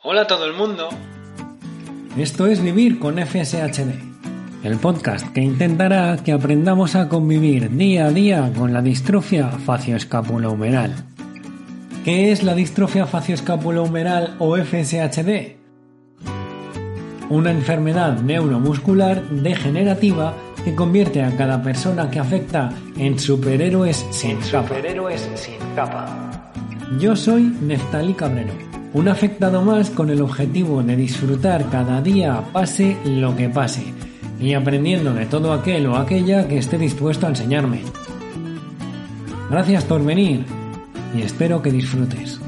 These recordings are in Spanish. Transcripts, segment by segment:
Hola a todo el mundo. Esto es Vivir con FSHD, el podcast que intentará que aprendamos a convivir día a día con la distrofia facioescapulohumeral. ¿Qué es la distrofia facioescapulohumeral o FSHD? Una enfermedad neuromuscular degenerativa que convierte a cada persona que afecta en superhéroes sin, Superhéroes sin capa. Yo soy Neftali Cabrero un afectado más con el objetivo de disfrutar cada día pase lo que pase y aprendiendo de todo aquel o aquella que esté dispuesto a enseñarme. Gracias por venir y espero que disfrutes.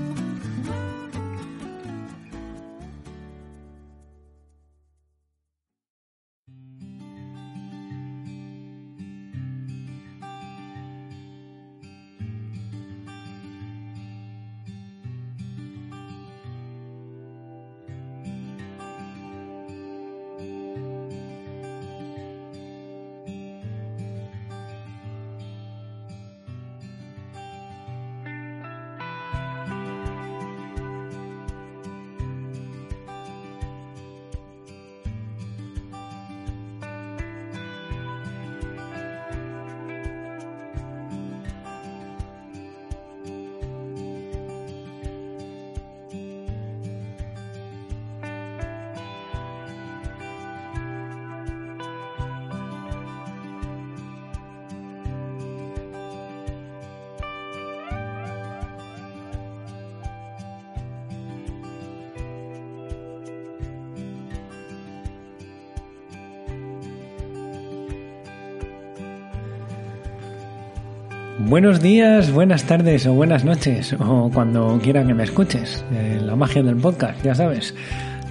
Buenos días, buenas tardes o buenas noches, o cuando quiera que me escuches. Eh, la magia del podcast, ya sabes.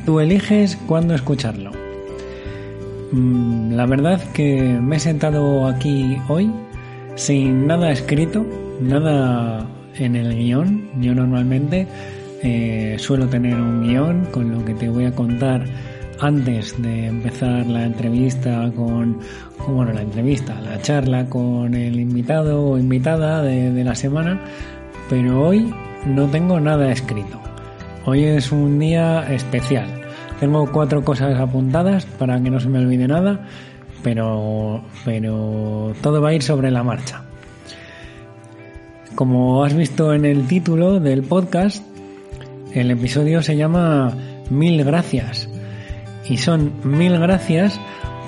Tú eliges cuándo escucharlo. Mm, la verdad que me he sentado aquí hoy sin nada escrito, nada en el guion. Yo normalmente eh, suelo tener un guion con lo que te voy a contar antes de empezar la entrevista con, bueno, la entrevista, la charla con el invitado o invitada de, la semana, pero hoy no tengo nada escrito. Hoy es un día especial. Tengo cuatro cosas apuntadas para que no se me olvide nada, pero, pero todo va a ir sobre la marcha. Como has visto en el título del podcast, el episodio se llama Mil gracias y son mil gracias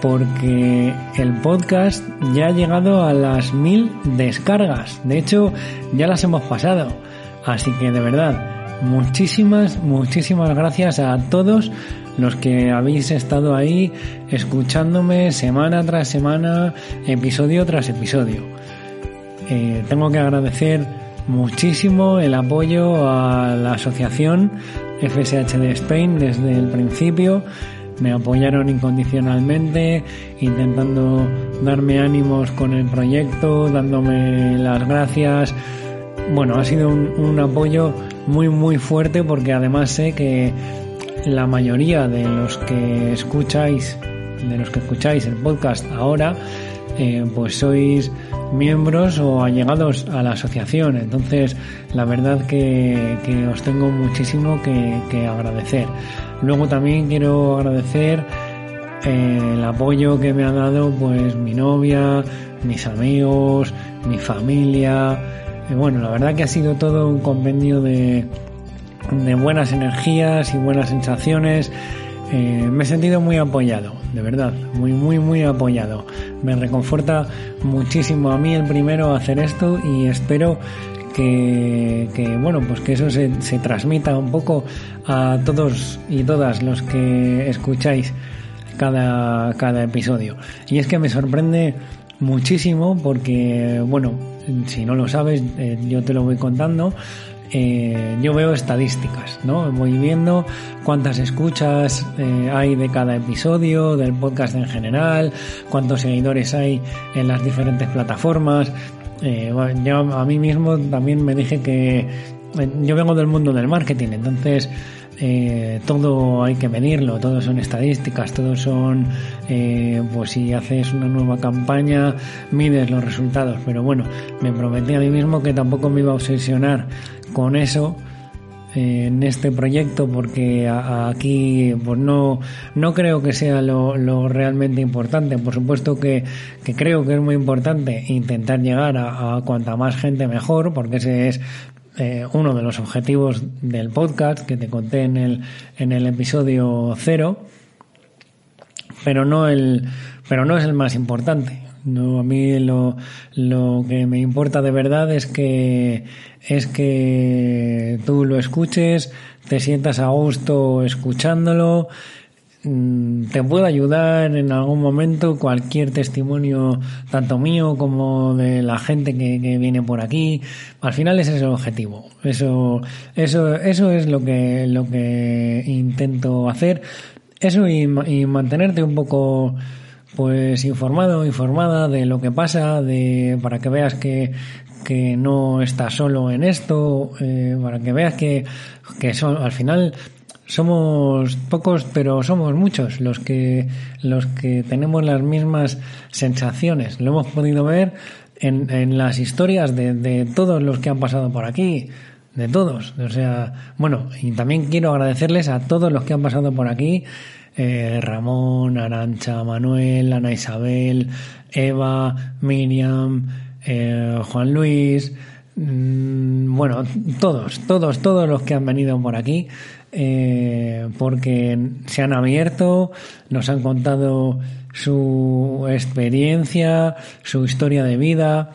porque el podcast ya ha llegado a las mil descargas. De hecho, ya las hemos pasado. Así que de verdad, muchísimas, muchísimas gracias a todos los que habéis estado ahí escuchándome semana tras semana, episodio tras episodio. Eh, tengo que agradecer muchísimo el apoyo a la asociación FSH de Spain desde el principio me apoyaron incondicionalmente, intentando darme ánimos con el proyecto, dándome las gracias. Bueno, ha sido un, apoyo muy muy fuerte porque además sé que la mayoría de los que escucháis, de los que escucháis el podcast ahora, eh, pues sois miembros o allegados a la asociación. Entonces, la verdad que, os tengo muchísimo que, agradecer. Luego también quiero agradecer eh, el apoyo que me ha dado pues mi novia, mis amigos, mi familia. Y bueno, la verdad que ha sido todo un compendio de, de buenas energías y buenas sensaciones. Eh, me he sentido muy apoyado, de verdad, muy, muy, muy apoyado. Me reconforta muchísimo a mí el primero hacer esto y espero que, bueno, pues que eso se, se, transmita un poco a todos y todas los que escucháis cada, cada episodio. Y es que me sorprende muchísimo porque, bueno, si no lo sabes, eh, yo te lo voy contando. Eh, yo veo estadísticas, ¿no? Voy viendo cuántas escuchas eh, hay de cada episodio, del podcast en general, cuántos seguidores hay en las diferentes plataformas. Eh, yo a mí mismo también me dije que yo vengo del mundo del marketing, entonces todo hay que medirlo, todo son estadísticas, todo son, pues si haces una nueva campaña, mides los resultados, pero bueno, me prometí a mí mismo que tampoco me iba a obsesionar con eso eh, en este proyecto porque aquí pues no no creo que sea lo, realmente importante por supuesto que, creo que es muy importante intentar llegar a, cuanta más gente mejor porque ese es eh, uno de los objetivos del podcast que te conté en el, en el episodio cero, pero no el, pero no es el más importante. No, a mí lo, lo que me importa de verdad es que, es que tú lo escuches, te sientas a gusto escuchándolo, Mm, te puedo ayudar en algún momento cualquier testimonio tanto mío como de la gente que, viene por aquí. Al final ese es el objetivo. Eso eso eso es lo que lo que intento hacer. Eso y, mantenerte un poco pues informado informada de lo que pasa de para que veas que que no estás solo en esto eh, para que veas que que son al final somos pocos, pero somos muchos los que, los que tenemos las mismas sensaciones. Lo hemos podido ver en, en las historias de, de todos los que han pasado por aquí, de todos. O sea, bueno, y también quiero agradecerles a todos los que han pasado por aquí. Eh, Ramón, Arancha, Manuel, Ana Isabel, Eva, Miriam, eh, Juan Luis, mm, bueno, todos, todos, todos los que han venido por aquí eh, porque se han abierto, nos han contado su experiencia, su historia de vida,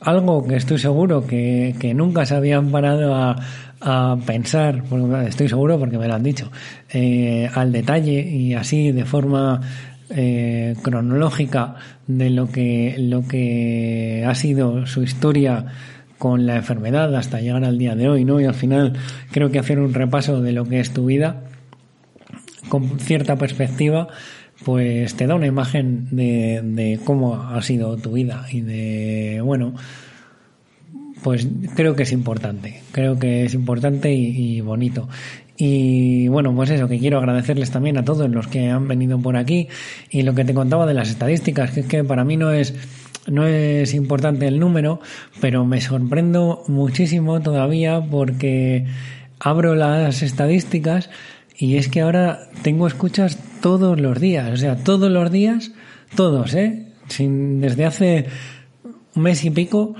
algo que estoy seguro que, nunca se habían parado a, pensar, estoy seguro porque me lo han dicho, eh, al detalle y así de forma eh, cronológica de lo que, lo que ha sido su historia con la enfermedad hasta llegar al día de hoy, ¿no? Y al final creo que hacer un repaso de lo que es tu vida con cierta perspectiva, pues te da una imagen de, de cómo ha sido tu vida y de, bueno, pues creo que es importante, creo que es importante y, bonito. Y bueno, pues eso, que quiero agradecerles también a todos los que han venido por aquí y lo que te contaba de las estadísticas, que es que para mí no es no es importante el número, pero me sorprendo muchísimo todavía porque abro las estadísticas y es que ahora tengo escuchas todos los días, o sea, todos los días, todos, ¿eh? Sin, desde hace un mes y pico,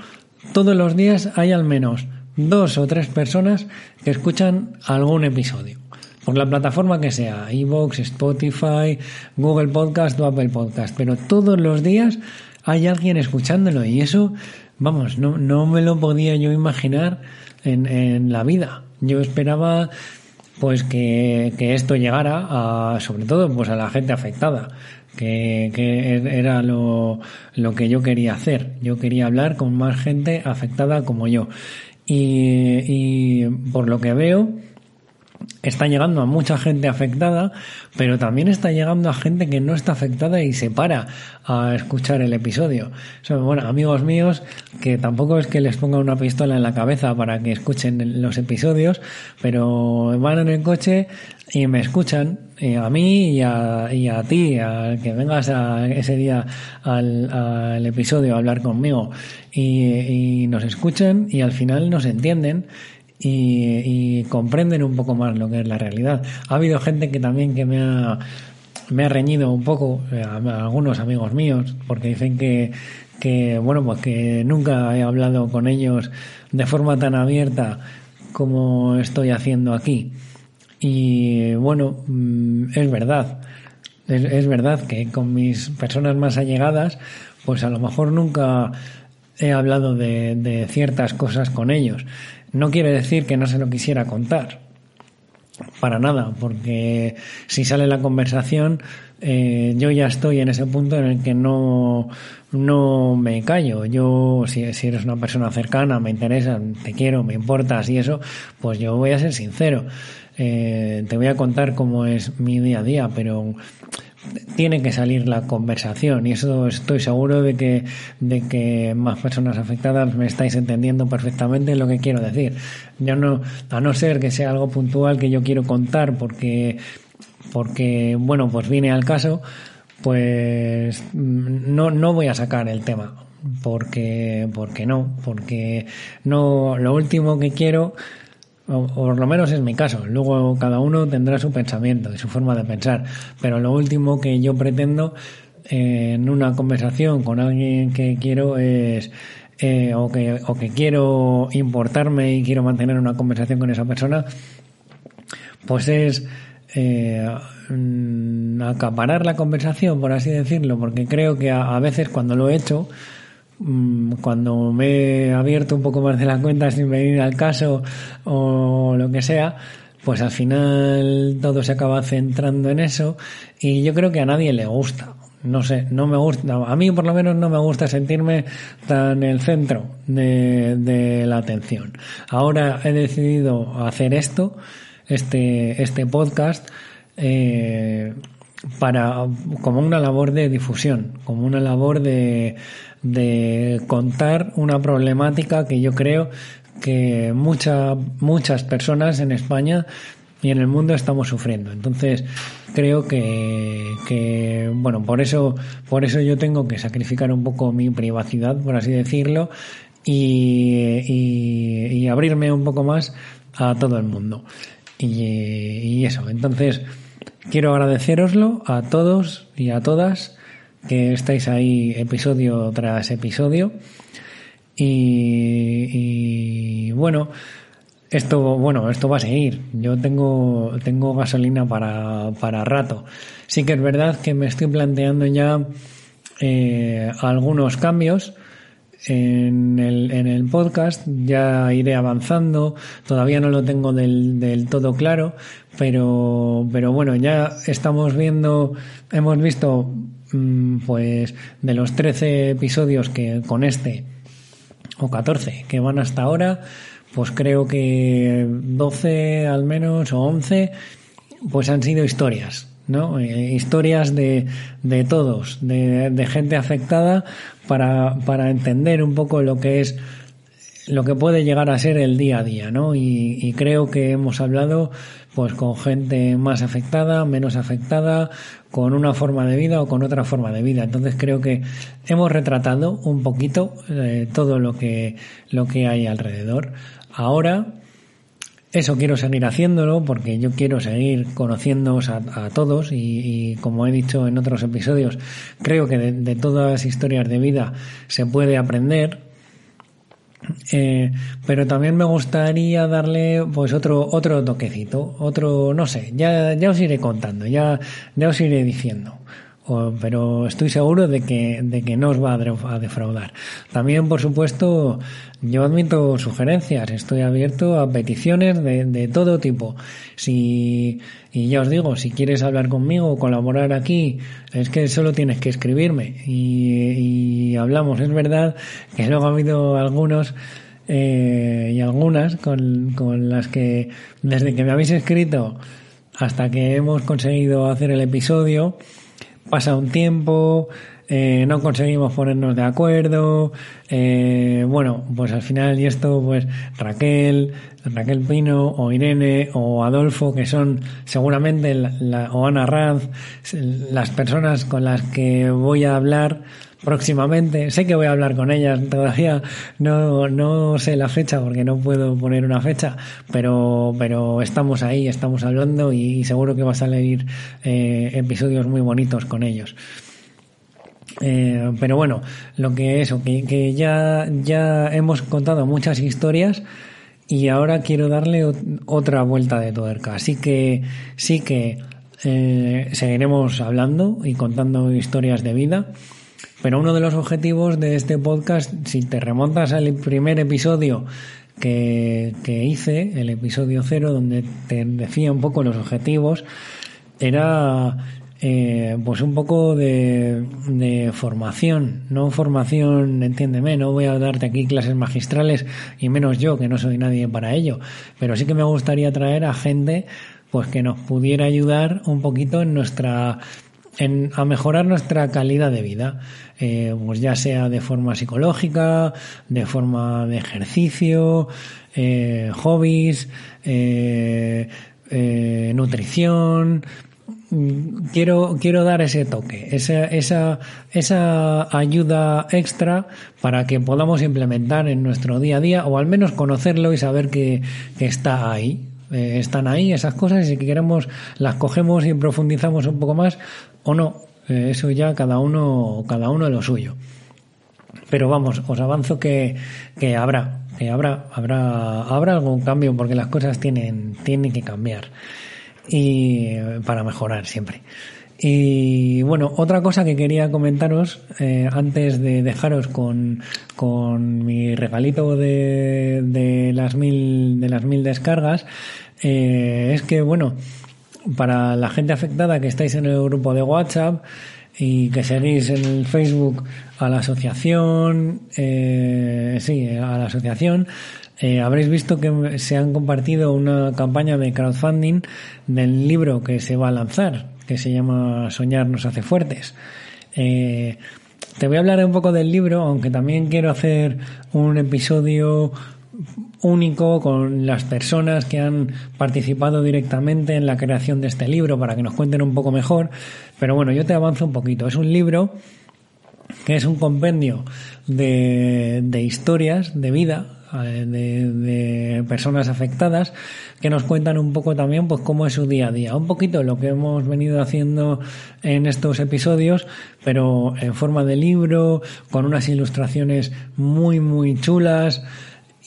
todos los días hay al menos dos o tres personas que escuchan algún episodio. Por la plataforma que sea, iVoox, Spotify, Google Podcast o Apple Podcast. Pero todos los días hay alguien escuchándolo y eso, vamos, no, no me lo podía yo imaginar en, en la vida. Yo esperaba pues que, que, esto llegara a, sobre todo pues a la gente afectada, que, que era lo, lo que yo quería hacer. Yo quería hablar con más gente afectada como yo. Y, y por lo que veo, está llegando a mucha gente afectada, pero también está llegando a gente que no está afectada y se para a escuchar el episodio. Bueno, amigos míos que tampoco es que les ponga una pistola en la cabeza para que escuchen los episodios, pero van en el coche y me escuchan eh, a mí y a, y a ti, a que vengas a, ese día al, al episodio a hablar conmigo y, y nos escuchan y al final nos entienden y, comprenden un poco más lo que es la realidad. Ha habido gente que también que me ha, me ha reñido un poco, eh, algunos amigos míos, porque dicen que, que, bueno, pues que nunca he hablado con ellos de forma tan abierta como estoy haciendo aquí. Y bueno, mm, es verdad. Es, verdad que con mis personas más allegadas, pues a lo mejor nunca he hablado de ciertas cosas con ellos. No quiere decir que no se lo quisiera contar, para nada, porque si sale la conversación, eh, yo ya estoy en ese punto en el que no, no me callo. Yo, si, si eres una persona cercana, me interesa, te quiero, me importas y eso, pues yo voy a ser sincero. Eh, te voy a contar cómo es mi día a día, pero tiene que salir la conversación y eso estoy seguro de que, de que más personas afectadas me estáis entendiendo perfectamente lo que quiero decir. Yo no, a no ser que sea algo puntual que yo quiero contar porque, porque, bueno, pues viene al caso, pues no, no voy a sacar el tema. Porque, porque no, porque no, lo último que quiero o, por lo menos es mi caso. Luego cada uno tendrá su pensamiento y su forma de pensar. Pero lo último que yo pretendo eh, en una conversación con alguien que quiero es eh, o, que, o que quiero importarme y quiero mantener una conversación con esa persona, pues es eh, mm, acaparar la conversación, por así decirlo, porque creo que a veces cuando lo he hecho, cuando me he abierto un poco más de la cuenta sin venir al caso o lo que sea, pues al final todo se acaba centrando en eso y yo creo que a nadie le gusta. No sé, no me gusta, a mí por lo menos no me gusta sentirme tan el centro de, de la atención. Ahora he decidido hacer esto, este, este podcast, eh, para, como una labor de difusión, como una labor de, de contar una problemática que yo creo que muchas muchas personas en España y en el mundo estamos sufriendo. Entonces, creo que, que, bueno, por eso, por eso yo tengo que sacrificar un poco mi privacidad, por así decirlo, y, y, abrirme un poco más a todo el mundo. Y, y eso, entonces, quiero agradeceroslo a todos y a todas que estáis ahí episodio tras episodio. Y, bueno, esto, bueno, esto va a seguir. Yo tengo, tengo gasolina para, para rato. Sí que es verdad que me estoy planteando ya eh, algunos cambios en el, en el podcast. Ya iré avanzando. Todavía no lo tengo del, del todo claro, pero, pero bueno, ya estamos viendo, hemos visto Mm, pues de los 13 episodios que con este, o 14 que van hasta ahora, pues creo que 12 al menos o 11, pues han sido historias, ¿no? Eh, historias de, de todos, de, de, gente afectada para, para entender un poco lo que es lo que puede llegar a ser el día a día, ¿no? Y, y creo que hemos hablado pues con gente más afectada, menos afectada, con una forma de vida o con otra forma de vida. Entonces creo que hemos retratado un poquito eh, todo lo que, lo que hay alrededor. Ahora, eso quiero seguir haciéndolo porque yo quiero seguir conociéndoos a, todos y, como he dicho en otros episodios, creo que de, todas las historias de vida se puede aprender. Eh, pero también me gustaría darle pues otro otro toquecito, otro no sé, ya ya os iré contando, ya ya os iré diciendo pero estoy seguro de que, de que no os va a defraudar. También, por supuesto, yo admito sugerencias, estoy abierto a peticiones de, de todo tipo. Si, y ya os digo, si quieres hablar conmigo colaborar aquí, es que solo tienes que escribirme y, y hablamos. Es verdad que luego ha habido algunos eh, y algunas con, con las que desde que me habéis escrito hasta que hemos conseguido hacer el episodio, pasa un tiempo, eh, no conseguimos ponernos de acuerdo, eh, bueno, pues al final y esto, pues Raquel, Raquel Pino o Irene o Adolfo, que son seguramente la, o Ana Raz, las personas con las que voy a hablar próximamente. Sé que voy a hablar con ellas, todavía no, no sé la fecha porque no puedo poner una fecha, pero, pero estamos ahí, estamos hablando y, seguro que va a salir eh, episodios muy bonitos con ellos. Eh, pero bueno, lo que eso, que, que ya, ya hemos contado muchas historias y ahora quiero darle otra vuelta de tuerca. Así que sí que eh, seguiremos hablando y contando historias de vida. Pero uno de los objetivos de este podcast, si te remontas al primer episodio que, que hice, el episodio cero, donde te decía un poco los objetivos, era eh, pues un poco de, de, formación, no formación, entiéndeme, no voy a darte aquí clases magistrales y menos yo, que no soy nadie para ello, pero sí que me gustaría traer a gente pues que nos pudiera ayudar un poquito en nuestra en, a mejorar nuestra calidad de vida, eh, pues ya sea de forma psicológica, de forma de ejercicio, eh, hobbies, eh, eh nutrición, Mm, quiero, quiero dar ese toque, esa, esa, esa ayuda extra para que podamos implementar en nuestro día a día o al menos conocerlo y saber que, que está ahí. Eh, están ahí esas cosas y si queremos las cogemos y profundizamos un poco más o no. Eh, eso ya cada uno, cada uno lo suyo. Pero vamos, os avanzo que, que habrá, que habrá, habrá, habrá algún cambio porque las cosas tienen, tienen que cambiar y para mejorar siempre. Y bueno, otra cosa que quería comentaros eh, antes de dejaros con, con mi regalito de, de las mil de las mil descargas eh, es que bueno para la gente afectada que estáis en el grupo de WhatsApp y que seguís en el Facebook a la asociación, eh, sí, a la asociación, eh, habréis visto que se han compartido una campaña de crowdfunding del libro que se va a lanzar, que se llama Soñar nos hace fuertes. Eh, te voy a hablar un poco del libro, aunque también quiero hacer un episodio único con las personas que han participado directamente en la creación de este libro para que nos cuenten un poco mejor. Pero bueno, yo te avanzo un poquito. Es un libro que es un compendio de, de historias de vida eh, de, personas afectadas que nos cuentan un poco también pues cómo es su día a día un poquito lo que hemos venido haciendo en estos episodios pero en forma de libro con unas ilustraciones muy muy chulas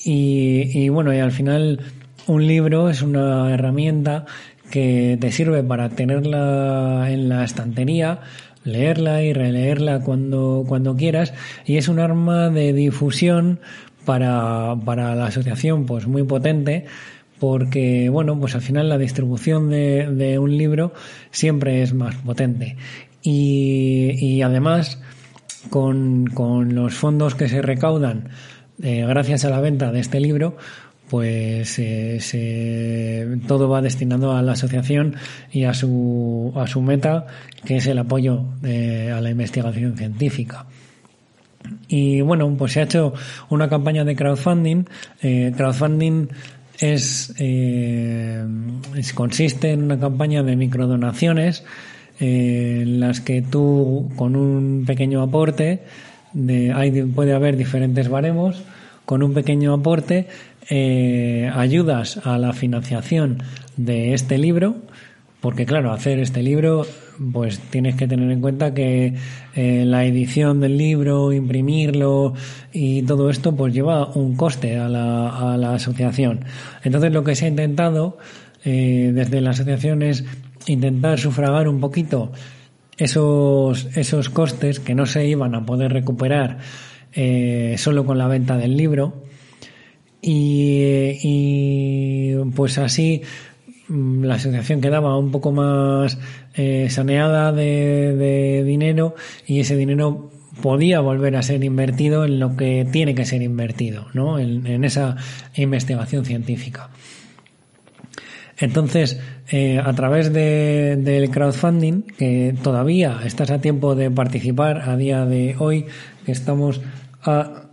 y, y bueno y al final un libro es una herramienta que te sirve para tenerla en la estantería leerla y releerla cuando, cuando quieras. Y es un arma de difusión para, para la asociación pues muy potente porque bueno pues al final la distribución de, de un libro siempre es más potente. Y, y además con, con, los fondos que se recaudan eh, gracias a la venta de este libro pues eh, se, todo va destinado a la asociación y a su, a su meta que es el apoyo de, a la investigación científica. Y bueno, pues se ha hecho una campaña de crowdfunding. Eh, crowdfunding es, eh, consiste en una campaña de microdonaciones eh, en las que tú con un pequeño aporte, de, hay, puede haber diferentes baremos, con un pequeño aporte eh, ayudas a la financiación de este libro, porque claro, hacer este libro pues tienes que tener en cuenta que eh, la edición del libro, imprimirlo y todo esto pues lleva un coste a la, a la asociación. Entonces lo que se ha intentado eh, desde la asociación es intentar sufragar un poquito esos, esos costes que no se iban a poder recuperar eh, solo con la venta del libro y, y pues así Mm, la asociación quedaba un poco más eh, saneada de, dinero y ese dinero podía volver a ser invertido en lo que tiene que ser invertido, ¿no? En, esa investigación científica. Entonces, eh, a través del crowdfunding, que todavía estás a tiempo de participar a día de hoy, que estamos a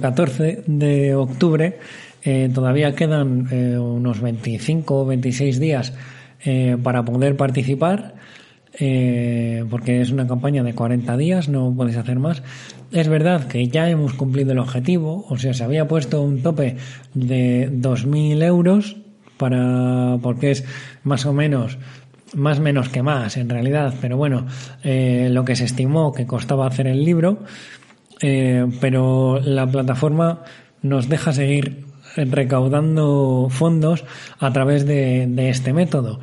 14 eh, de octubre, eh, todavía quedan eh, unos 25 o 26 días eh, para poder participar, porque es una campaña de 40 días, no podéis hacer más. Es verdad que ya hemos cumplido el objetivo, o sea, se había puesto un tope de 2.000 euros para, porque es más o menos más menos que más en realidad, pero bueno, lo que se estimó que costaba hacer el libro, pero la plataforma nos deja seguir recaudando fondos a través de, este método.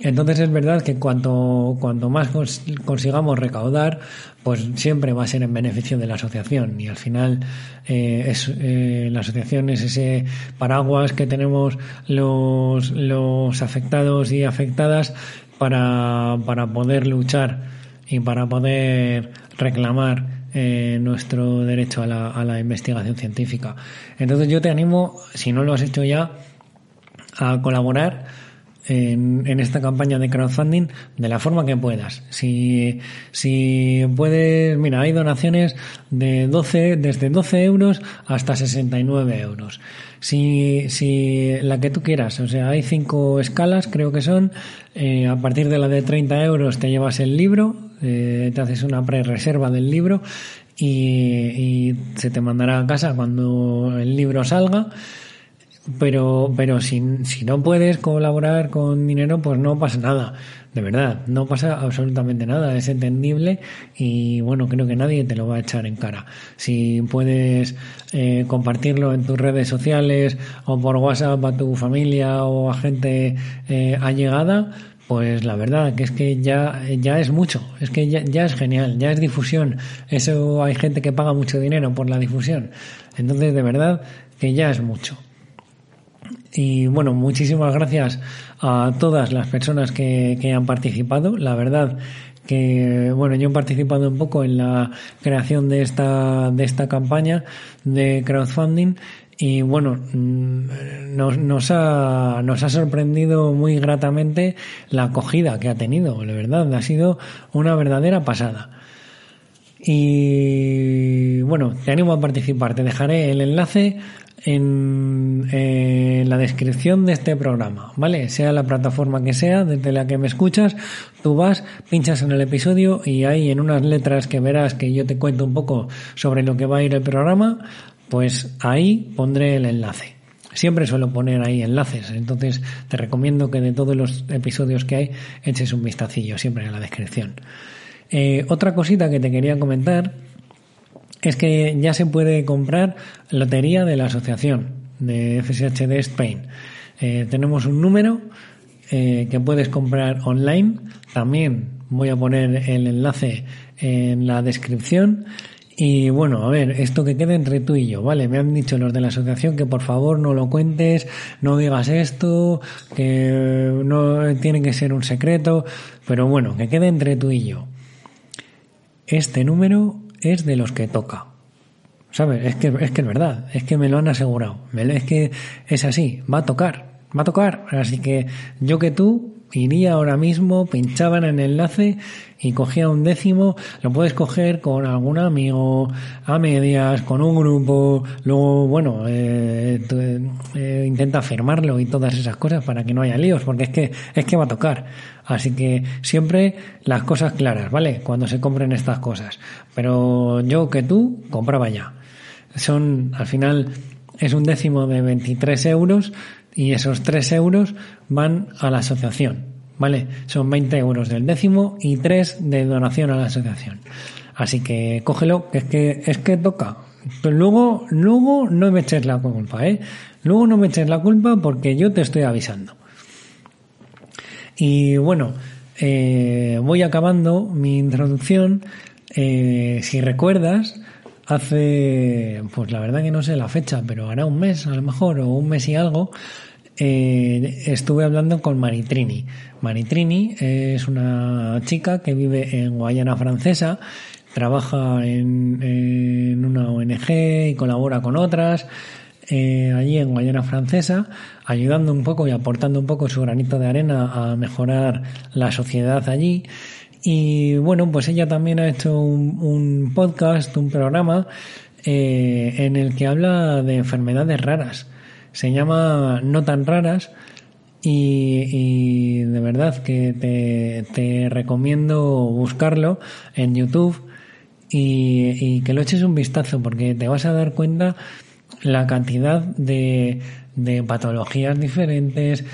Entonces es verdad que cuanto, cuanto más consigamos recaudar, pues siempre va a ser en beneficio de la asociación y al final eh, es, eh, la asociación es ese paraguas que tenemos los, los afectados y afectadas para, para poder luchar y para poder reclamar eh, nuestro derecho a la, a la investigación científica. Entonces yo te animo, si no lo has hecho ya, a colaborar en, esta campaña de crowdfunding de la forma que puedas. Si, si puedes, mira, hay donaciones de 12, desde 12 euros hasta 69 euros. Si, si la que tú quieras, o sea, hay cinco escalas, creo que son, eh, a partir de la de 30 euros te llevas el libro, eh, te haces una pre-reserva del libro y se te mandará a casa cuando el libro salga pero, pero si, si no puedes colaborar con dinero, pues no pasa nada. De verdad, no pasa absolutamente nada. Es entendible y bueno, creo que nadie te lo va a echar en cara. Si puedes eh, compartirlo en tus redes sociales o por WhatsApp a tu familia o a gente eh, allegada, pues la verdad que es que ya, ya es mucho, es que ya, ya, es genial, ya es difusión. Eso hay gente que paga mucho dinero por la difusión. Entonces, de verdad que ya es mucho. Y bueno, muchísimas gracias a todas las personas que, que han participado. La verdad que bueno, yo he participado un poco en la creación de esta, de esta campaña de crowdfunding y bueno, mm, nos, nos, ha, nos ha sorprendido muy gratamente la acogida que ha tenido, la verdad, ha sido una verdadera pasada. Y bueno, te animo a participar, te dejaré el enlace en, la descripción de este programa, ¿vale? Sea la plataforma que sea, desde la que me escuchas, tú vas, pinchas en el episodio y ahí en unas letras que verás que yo te cuento un poco sobre lo que va a ir el programa, pues ahí pondré el enlace. Siempre suelo poner ahí enlaces, entonces te recomiendo que de todos los episodios que hay eches un vistacillo siempre en la descripción. Eh, otra cosita que te quería comentar es que ya se puede comprar lotería de la asociación de FSHD Spain. Eh, tenemos un número eh, que puedes comprar online. También voy a poner el enlace en la descripción. Y bueno, a ver, esto que quede entre tú y yo, ¿vale? Me han dicho los de la asociación que por favor no lo cuentes, no digas esto, que no tiene que ser un secreto, pero bueno, que quede entre tú y yo. Este número es de los que toca. ¿Sabes? Es que, es que es verdad, es que me lo han asegurado. Es que es así, va a tocar, va a tocar. Así que yo que tú iría ahora mismo, pinchaban en el enlace y cogía un décimo, lo puedes coger con algún amigo, a medias, con un grupo, luego, bueno, eh, eh, intenta firmarlo y todas esas cosas para que no haya líos, porque es que, es que va a tocar. Así que siempre las cosas claras, ¿vale? Cuando se compren estas cosas. Pero yo que tú, compraba ya. Son, al final, es un décimo de 23 euros y esos 3 euros van a la asociación, ¿vale? Son 20 euros del décimo y 3 de donación a la asociación. Así que cógelo, que es que, es que toca. Pero luego, luego no me eches la culpa, ¿eh? Luego no me eches la culpa porque yo te estoy avisando. Y bueno, eh, voy acabando mi introducción. Eh, si recuerdas, hace, pues la verdad que no sé la fecha, pero hará un mes a lo mejor, o un mes y algo, eh, estuve hablando con Maritrini. Maritrini es una chica que vive en Guayana Francesa, trabaja en, una ONG y colabora con otras. Eh, allí en Guayana Francesa, ayudando un poco y aportando un poco su granito de arena a mejorar la sociedad allí. Y bueno, pues ella también ha hecho un, podcast, un programa eh, en el que habla de enfermedades raras. Se llama No tan raras y, de verdad que te, te, recomiendo buscarlo en YouTube y, y que lo eches un vistazo porque te vas a dar cuenta la cantidad de, de patologías diferentes,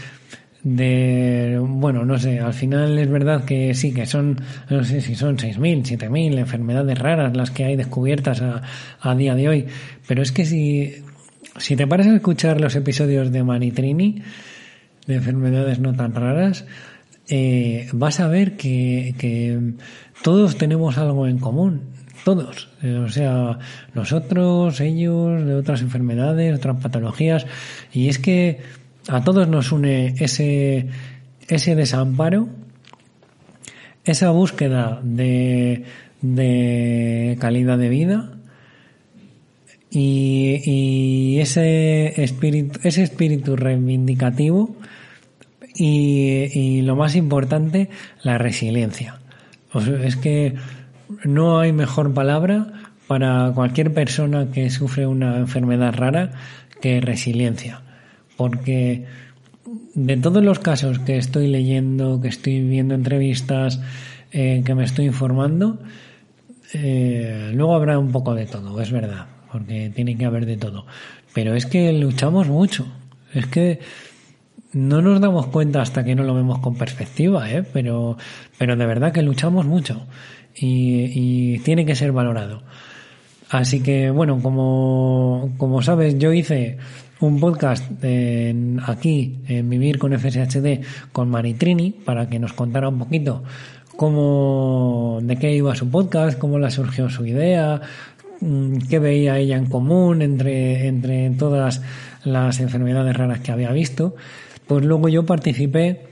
de, bueno, no sé, al final es verdad que sí, que son, no sé si son 6.000, 7.000 enfermedades raras las que hay descubiertas a, a día de hoy, pero es que si, si te paras a escuchar los episodios de Manitrini, de enfermedades no tan raras, eh, vas a ver que, que todos tenemos algo en común, todos. O sea, nosotros, ellos, de otras enfermedades, otras patologías. Y es que a todos nos une ese, ese desamparo, esa búsqueda de, de calidad de vida y, y ese espíritu, ese espíritu reivindicativo y, y lo más importante, la resiliencia. Es que no hay mejor palabra para cualquier persona que sufre una enfermedad rara que resiliencia. Porque de todos los casos que estoy leyendo, que estoy viendo entrevistas, eh, que me estoy informando, eh, luego habrá un poco de todo, es verdad, porque tiene que haber de todo. Pero es que luchamos mucho. Es que no nos damos cuenta hasta que no lo vemos con perspectiva, ¿eh? pero, pero de verdad que luchamos mucho y, y tiene que ser valorado. Así que, bueno, como, como sabes, yo hice un podcast en, aquí en Vivir con FSHD con Maritrini para que nos contara un poquito cómo, de qué iba su podcast, cómo le surgió su idea, mm, qué veía ella en común entre, entre todas las enfermedades raras que había visto. Pues luego yo participé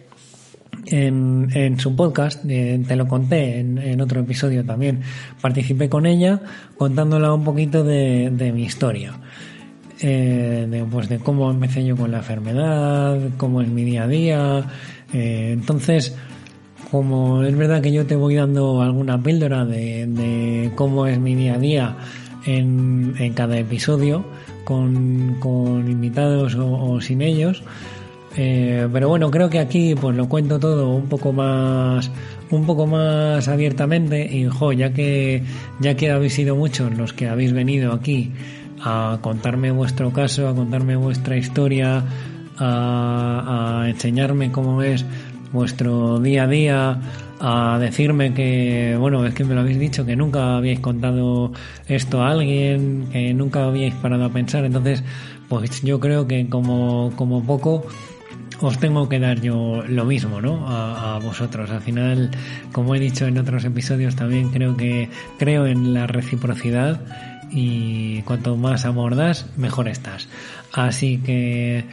en, en su podcast, eh, te lo conté en, en, otro episodio también, participé con ella contándola un poquito de, de mi historia. Eh, de, pues de cómo empecé yo con la enfermedad, cómo es mi día a día. Eh, entonces, como es verdad que yo te voy dando alguna píldora de, cómo es mi día a día en, cada episodio, con, invitados o, o sin ellos, eh, pero bueno, creo que aquí pues lo cuento todo un poco más un poco más abiertamente y jo, ya que ya que habéis sido muchos los que habéis venido aquí a contarme vuestro caso, a contarme vuestra historia, a, a enseñarme cómo es vuestro día a día, a decirme que, bueno, es que me lo habéis dicho, que nunca habíais contado esto a alguien, que nunca habíais parado a pensar, entonces, pues yo creo que como, como poco os tengo que dar yo lo mismo, ¿no? A, a, vosotros. Al final, como he dicho en otros episodios, también creo que creo en la reciprocidad y cuanto más amor das, mejor estás. Así que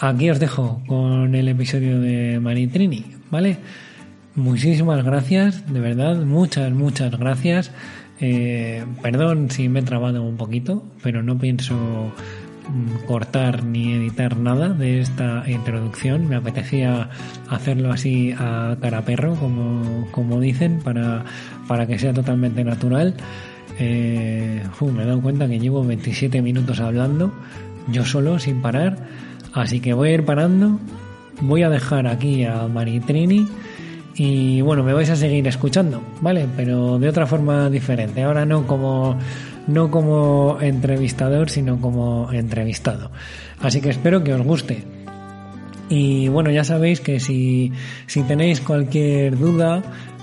aquí os dejo con el episodio de Maritrini, ¿vale? Muchísimas gracias, de verdad, muchas, muchas gracias. Eh, perdón si me he trabado un poquito, pero no pienso cortar ni editar nada de esta introducción. Me apetecía hacerlo así a cara perro, como, como dicen, para, para que sea totalmente natural. Eh, uh, me he dado cuenta que llevo 27 minutos hablando, yo solo, sin parar. Así que voy a ir parando. Voy a dejar aquí a Maritrini. Y bueno, me vais a seguir escuchando, ¿vale? Pero de otra forma diferente. Ahora no como no como entrevistador, sino como entrevistado. Así que espero que os guste. Y bueno, ya sabéis que si, si tenéis cualquier duda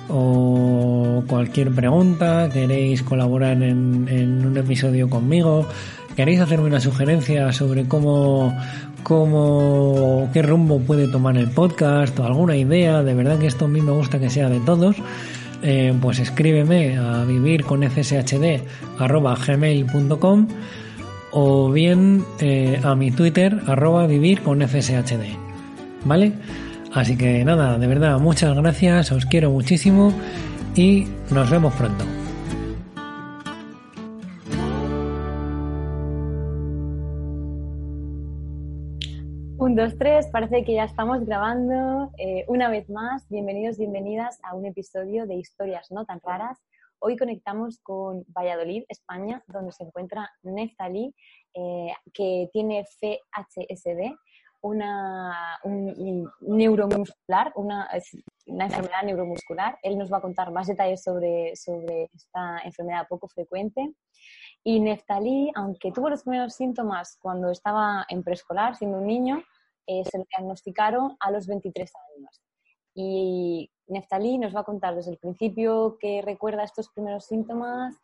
o cualquier pregunta, queréis colaborar en, un episodio conmigo, queréis hacerme una sugerencia sobre cómo, cómo, qué rumbo puede tomar el podcast o alguna idea, de verdad que esto a mí me gusta que sea de todos eh, pues escríbeme a vivir gmail.com o bien eh, a mi Twitter arroba vivir con fshd. ¿Vale? Así que nada, de verdad, muchas gracias, os quiero muchísimo y nos vemos pronto. Un, dos, tres, parece que ya estamos grabando. Eh, una vez más, bienvenidos, bienvenidas a un episodio de Historias no tan raras. Hoy conectamos con Valladolid, España, donde se encuentra Neftali, eh, que tiene FHSD, una, un, un neuromuscular, una, una, enfermedad neuromuscular. Él nos va a contar más detalles sobre, sobre esta enfermedad poco frecuente. Y Neftalí, aunque tuvo los primeros síntomas cuando estaba en preescolar, siendo un niño, eh, se lo diagnosticaron a los 23 años. Y Neftalí nos va a contar desde el principio que recuerda estos primeros síntomas,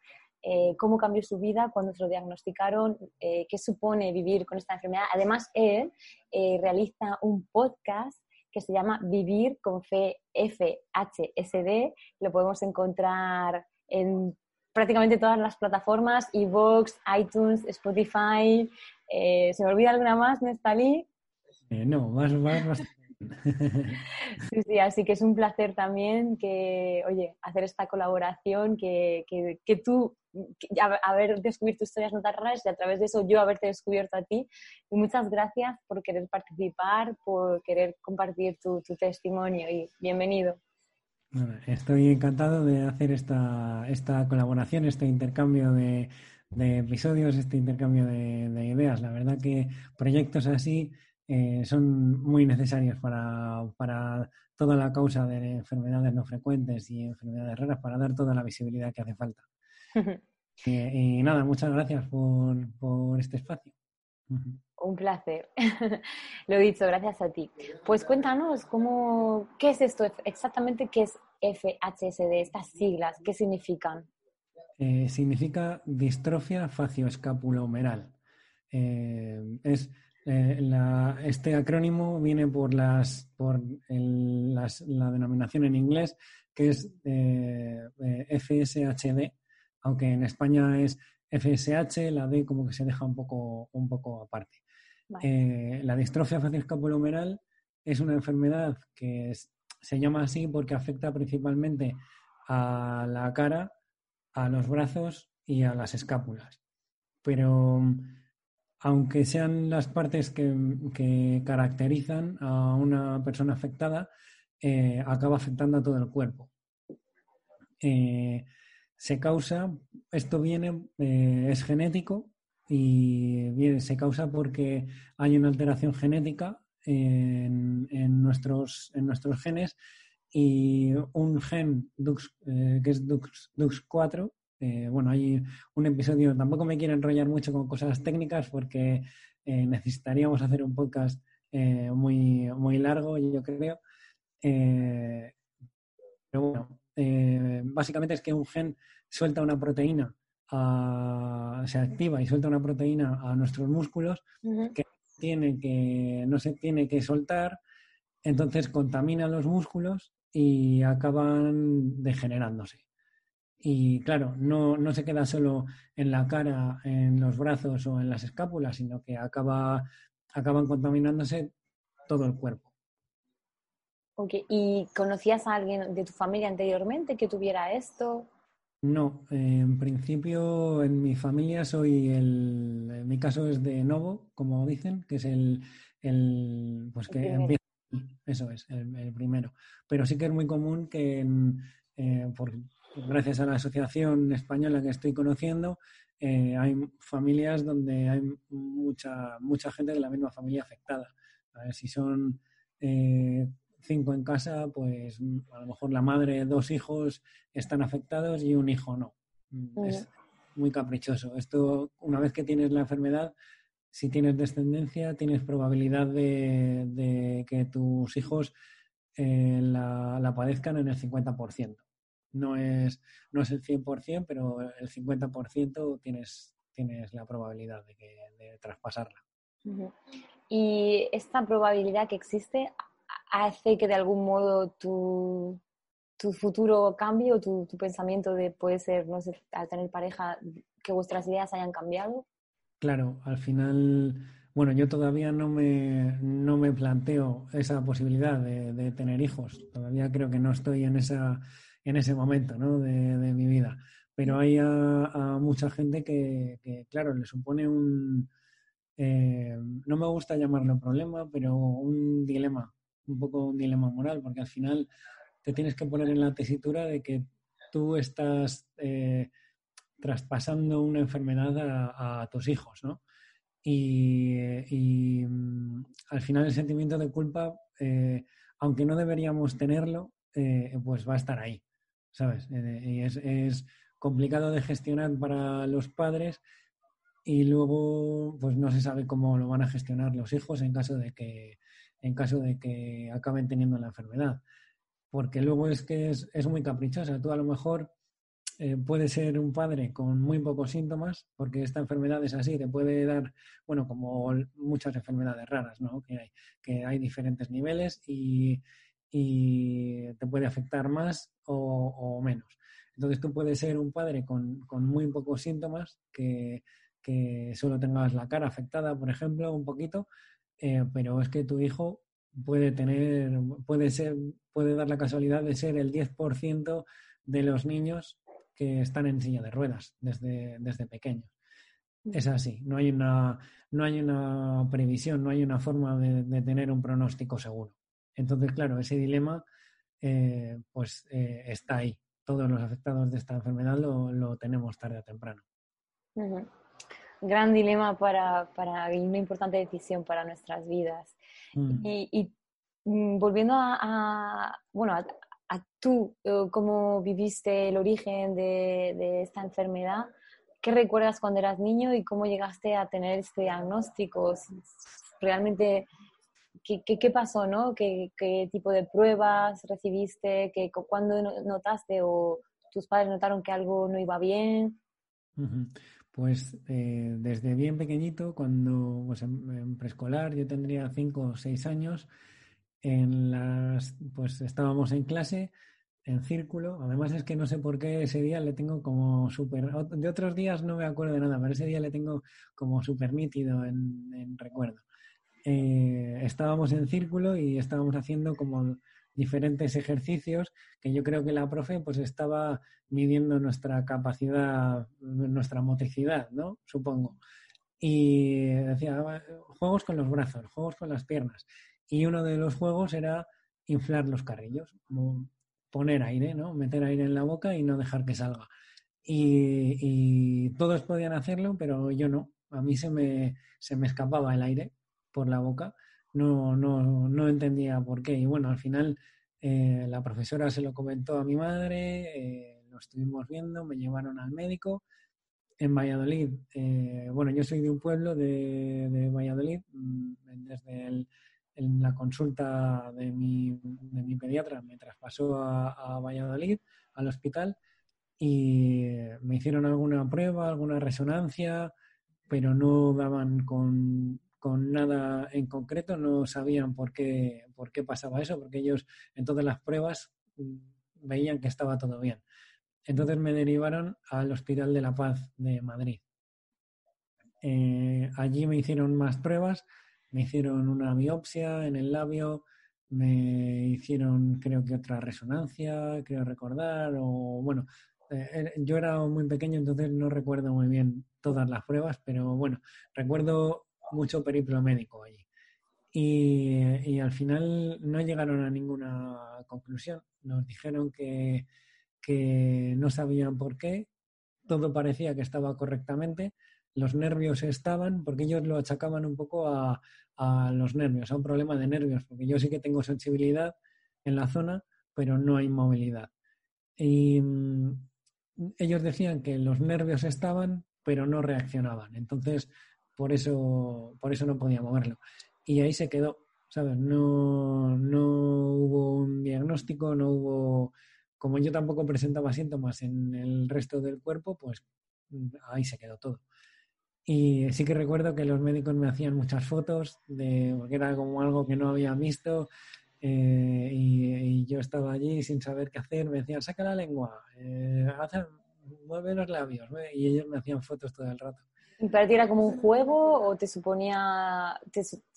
eh, cómo cambió su vida cuando se lo diagnosticaron, eh, qué supone vivir con esta enfermedad. Además, él realiza un podcast que se llama Vivir con Fe FHSD. Lo podemos encontrar en prácticamente todas las plataformas, iVoox, iTunes, Spotify. Eh, ¿Se me olvida alguna más, Nestalí? Eh, no, más, más, más Sí, sí, así que es un placer también que, oye, hacer esta colaboración, que, que, tú, haber descubierto historias no tan raras y a través de eso yo haberte descubierto a ti. Y muchas gracias por querer participar, por querer compartir tu, testimonio y bienvenido. estoy encantado de hacer esta, esta colaboración, este intercambio de, episodios, este intercambio de, de ideas. La verdad que proyectos así eh, son muy necesarios para, toda la causa de enfermedades no frecuentes y enfermedades raras, para dar toda la visibilidad que hace falta. y, nada, muchas gracias por, este espacio. Un placer. Lo dicho, gracias a ti. Pues cuéntanos cómo, qué es esto exactamente, qué es FHSD, estas siglas, qué significan. Eh, significa distrofia facioescapulomeral. Eh, es eh, este acrónimo viene por, las, por la denominación en inglés, que es eh, eh, FSHD, aunque en España es FSH, la D como que se deja un poco, un poco aparte. la distrofia facioscapulohumeral es una enfermedad que se llama así porque afecta principalmente a la cara, a los brazos y a las escápulas. Pero aunque sean las partes que, caracterizan a una persona afectada, eh, acaba afectando a todo el cuerpo. Eh, se causa, esto viene, eh, es genético y se causa porque hay una alteración genética en, nuestros, en nuestros genes y un gen Dux, que es Dux, Dux4 eh, bueno, hay un episodio, tampoco me quiero enrollar mucho con cosas técnicas porque eh, necesitaríamos hacer un podcast eh, muy, muy largo, yo creo. pero bueno, básicamente es que un gen suelta una proteína, se activa y suelta una proteína a nuestros músculos que, tiene que no se tiene que soltar, entonces contamina los músculos y acaban degenerándose. Y claro, no, no se queda solo en la cara, en los brazos o en las escápulas, sino que acaba, acaban contaminándose todo el cuerpo. Ok, ¿y conocías a alguien de tu familia anteriormente que tuviera esto? No, en principio en mi familia soy el, en mi caso es de novo, como dicen, que es el, el pues que empieza, eso es, el, primero. Pero sí que es muy común que eh, por, gracias a la asociación española que estoy conociendo, eh, hay familias donde hay mucha, mucha gente de la misma familia afectada. A ver, si son eh, cinco en casa, pues a lo mejor la madre, dos hijos están afectados y un hijo no. Es muy caprichoso. Esto, una vez que tienes la enfermedad, si tienes descendencia, tienes probabilidad de, que tus hijos eh, la, la padezcan en el 50% no es, no es el 100%, pero el 50% tienes, tienes la probabilidad de, que, de traspasarla. Y esta probabilidad que existe hace que de algún modo tu, tu futuro cambie o tu, tu, pensamiento de puede ser, no sé, al tener pareja, que vuestras ideas hayan cambiado? Claro, al final, bueno, yo todavía no me, no me planteo esa posibilidad de, de tener hijos. Todavía creo que no estoy en esa en ese momento ¿no? de, mi vida. Pero hay a, mucha gente que, claro, le supone un, eh, no me gusta llamarlo problema, pero un dilema, un poco un dilema moral, porque al final te tienes que poner en la tesitura de que tú estás eh, traspasando una enfermedad a, tus hijos, ¿no? Y, mm, al final el sentimiento de culpa, eh, aunque no deberíamos tenerlo, pues va a estar ahí. ¿sabes? Eh, y es, complicado de gestionar para los padres y luego pues no se sabe cómo lo van a gestionar los hijos en caso de que en caso de que acaben teniendo la enfermedad porque luego es que es, muy caprichosa tú a lo mejor eh, puede ser un padre con muy pocos síntomas, porque esta enfermedad es así, te puede dar, bueno, como muchas enfermedades raras, ¿no? Que hay, que hay diferentes niveles y, te puede afectar más o, menos. Entonces tú puedes ser un padre con, muy pocos síntomas, que, que, solo tengas la cara afectada, por ejemplo, un poquito, eh, pero es que tu hijo puede tener, puede ser, puede dar la casualidad de ser el 10% de los niños que están en silla de ruedas desde, desde pequeños. Es así, no hay una, no hay una previsión, no hay una forma de, tener un pronóstico seguro. Entonces, claro, ese dilema eh, pues eh, está ahí. Todos los afectados de esta enfermedad lo, tenemos tarde o temprano. Gran dilema para, para, y una importante decisión para nuestras vidas. Mm. Y, mm, volviendo a, bueno, a, a tú, eh, cómo viviste el origen de, esta enfermedad, ¿qué recuerdas cuando eras niño y cómo llegaste a tener este diagnóstico? Realmente, ¿qué, pasó? ¿no? ¿Qué, tipo de pruebas recibiste? ¿Qué, ¿Cuándo notaste o tus padres notaron que algo no iba bien? Pues eh, desde bien pequeñito, cuando pues, en, preescolar yo tendría cinco o seis años, en las, pues estábamos en clase, en círculo. Además es que no sé por qué ese día le tengo como súper... De otros días no me acuerdo de nada, pero ese día le tengo como súper nítido en, recuerdo. Eh, estábamos en círculo y estábamos haciendo como diferentes ejercicios que yo creo que la profe pues estaba midiendo nuestra capacidad, nuestra motricidad, ¿no? Supongo. Y decía, juegos con los brazos, juegos con las piernas. Y uno de los juegos era inflar los carrillos, como poner aire, ¿no? Meter aire en la boca y no dejar que salga. Y, todos podían hacerlo, pero yo no. A mí se me, se me escapaba el aire por la boca. No, no, no entendía por qué. Y bueno, al final eh, la profesora se lo comentó a mi madre, eh, lo estuvimos viendo, me llevaron al médico. En Valladolid, eh, bueno, yo soy de un pueblo de, de Valladolid, mm, desde en la consulta de mi, de mi pediatra me traspasó a, Valladolid, al hospital, y me hicieron alguna prueba, alguna resonancia, pero no daban con, nada en concreto, no sabían por qué, por qué pasaba eso, porque ellos en todas las pruebas mm, veían que estaba todo bien. Entonces me derivaron al Hospital de la Paz de Madrid. Eh, allí me hicieron más pruebas me hicieron una biopsia en el labio, me hicieron creo que otra resonancia, creo recordar, o bueno, eh, eh, yo era muy pequeño entonces no recuerdo muy bien todas las pruebas, pero bueno, recuerdo mucho periplo médico allí. Y, al final no llegaron a ninguna conclusión. Nos dijeron que, que no sabían por qué, todo parecía que estaba correctamente, los nervios estaban, porque ellos lo achacaban un poco a, los nervios, a un problema de nervios, porque yo sí que tengo sensibilidad en la zona, pero no hay movilidad. Y mm, ellos decían que los nervios estaban, pero no reaccionaban. Entonces, por eso, por eso no podía moverlo. Y ahí se quedó, ¿sabes? No, no hubo un diagnóstico, no hubo. Como yo tampoco presentaba síntomas en el resto del cuerpo, pues mm, ahí se quedó todo. Y sí que recuerdo que los médicos me hacían muchas fotos, de, porque era como algo que no había visto. Eh, y, yo estaba allí sin saber qué hacer. Me decían, saca la lengua, eh, mueve los labios. Y ellos me hacían fotos todo el rato. ¿Y para ti era como un juego o te suponía,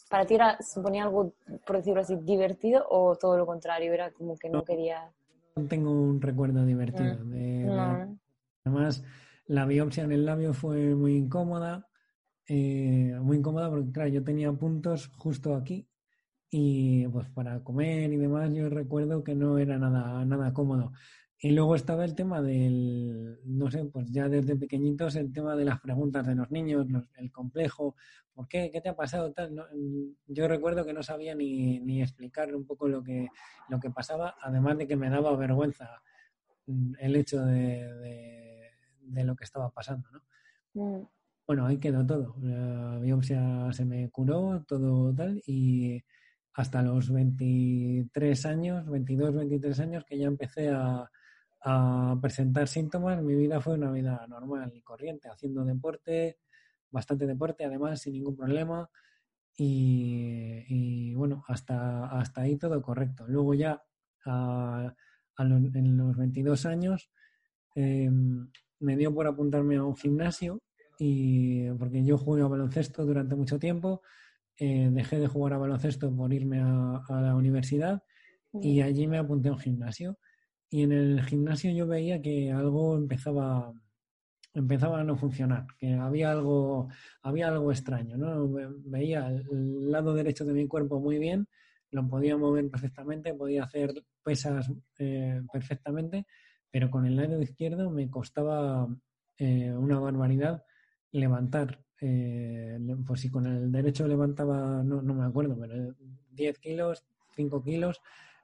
para ti era, suponía algo, por decirlo así, divertido o todo lo contrario? Era como que no, quería... No tengo un recuerdo divertido. Mm. además, la biopsia en el labio fue muy incómoda, eh, muy incómoda porque, claro, yo tenía puntos justo aquí y pues para comer y demás yo recuerdo que no era nada, nada cómodo. Y luego estaba el tema del, no sé, pues ya desde pequeñitos el tema de las preguntas de los niños, el complejo, ¿por qué? ¿Qué te ha pasado? Tal? Yo recuerdo que no sabía ni, ni, explicar un poco lo que, lo que pasaba, además de que me daba vergüenza mm, el hecho de de lo que estaba pasando, ¿no? Mm. Bueno, ahí quedó todo. La biopsia se me curó, todo tal, y hasta los 23 años, 22, 23 años, que ya empecé a, a presentar síntomas, mi vida fue una vida normal y corriente, haciendo deporte, bastante deporte, además, sin ningún problema. Y, bueno, hasta, hasta ahí todo correcto. Luego ya en los 22 años em, me dio por apuntarme a un gimnasio y porque yo jugué a baloncesto durante mucho tiempo, eh, dejé de jugar a baloncesto por irme a, a la universidad y allí me apunté a un gimnasio y en el gimnasio yo veía que algo empezaba empezaba a no funcionar, que había algo había algo extraño, ¿no? Veía el lado derecho de mi cuerpo muy bien, lo podía mover perfectamente, podía hacer pesas eh, perfectamente, pero con el lado izquierdo me costaba eh, una barbaridad levantar. Eh, pues si con el derecho levantaba, no, no me acuerdo, pero 10 kilos, 5 kilos,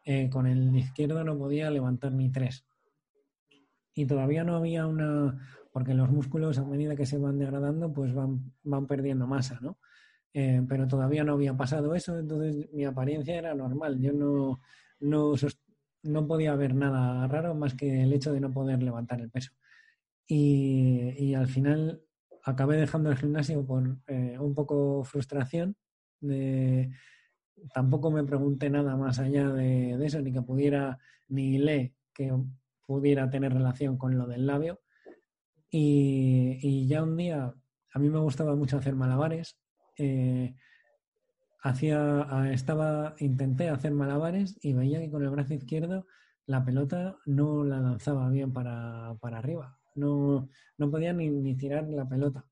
eh, con el izquierdo no podía levantar ni tres. Y todavía no había una, porque los músculos a medida que se van degradando, pues van, van perdiendo masa, ¿no? Eh, pero todavía no había pasado eso, entonces mi apariencia era normal. Yo no, no, no podía ver nada raro más que el hecho de no poder levantar el peso. Y, y al final acabé dejando el gimnasio por eh, un poco frustración de, tampoco me pregunté nada más allá de, eso, ni que pudiera, ni le que pudiera tener relación con lo del labio. Y, ya un día, a mí me gustaba mucho hacer malabares. Eh, hacía, estaba, intenté hacer malabares y veía que con el brazo izquierdo la pelota no la lanzaba bien para, arriba. No, no podía ni, ni tirar la pelota.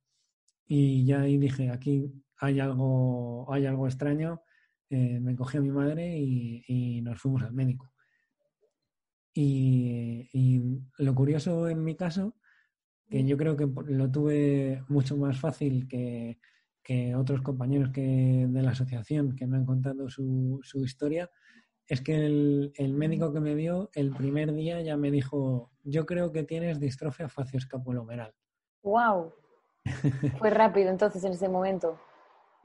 Y ya ahí dije, aquí hay algo, hay algo extraño eh, me cogí a mi madre y, nos fuimos al médico. Y, lo curioso en mi caso, que yo creo que lo tuve mucho más fácil que, otros compañeros que, de la asociación que me han contado su, historia, es que el, el, médico que me dio el primer día ya me dijo, yo creo que tienes distrofia facioescapulomeral. ¡Wow! Fue rápido entonces en ese momento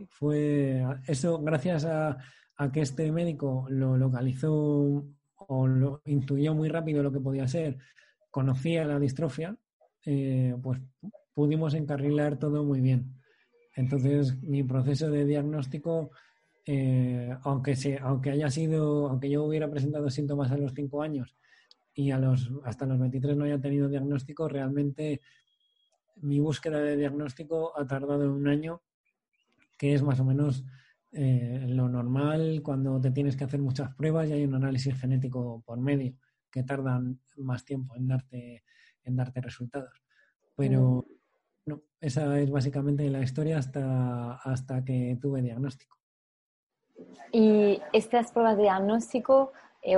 fue eso gracias a, que este médico lo localizó o lo intuyó muy rápido lo que podía ser, conocía la distrofia, eh, pues pudimos encarrilar todo muy bien. Entonces, mi proceso de diagnóstico, eh, aunque, se, aunque haya sido, aunque yo hubiera presentado síntomas a los 5 años y a los, hasta los 23 no haya tenido diagnóstico, realmente mi búsqueda de diagnóstico ha tardado un año que es más o menos eh, lo normal cuando te tienes que hacer muchas pruebas y hay un análisis genético por medio que tardan más tiempo en darte, en darte resultados. Pero no, esa es básicamente la historia hasta, hasta que tuve diagnóstico. Y estas pruebas de diagnóstico, eh,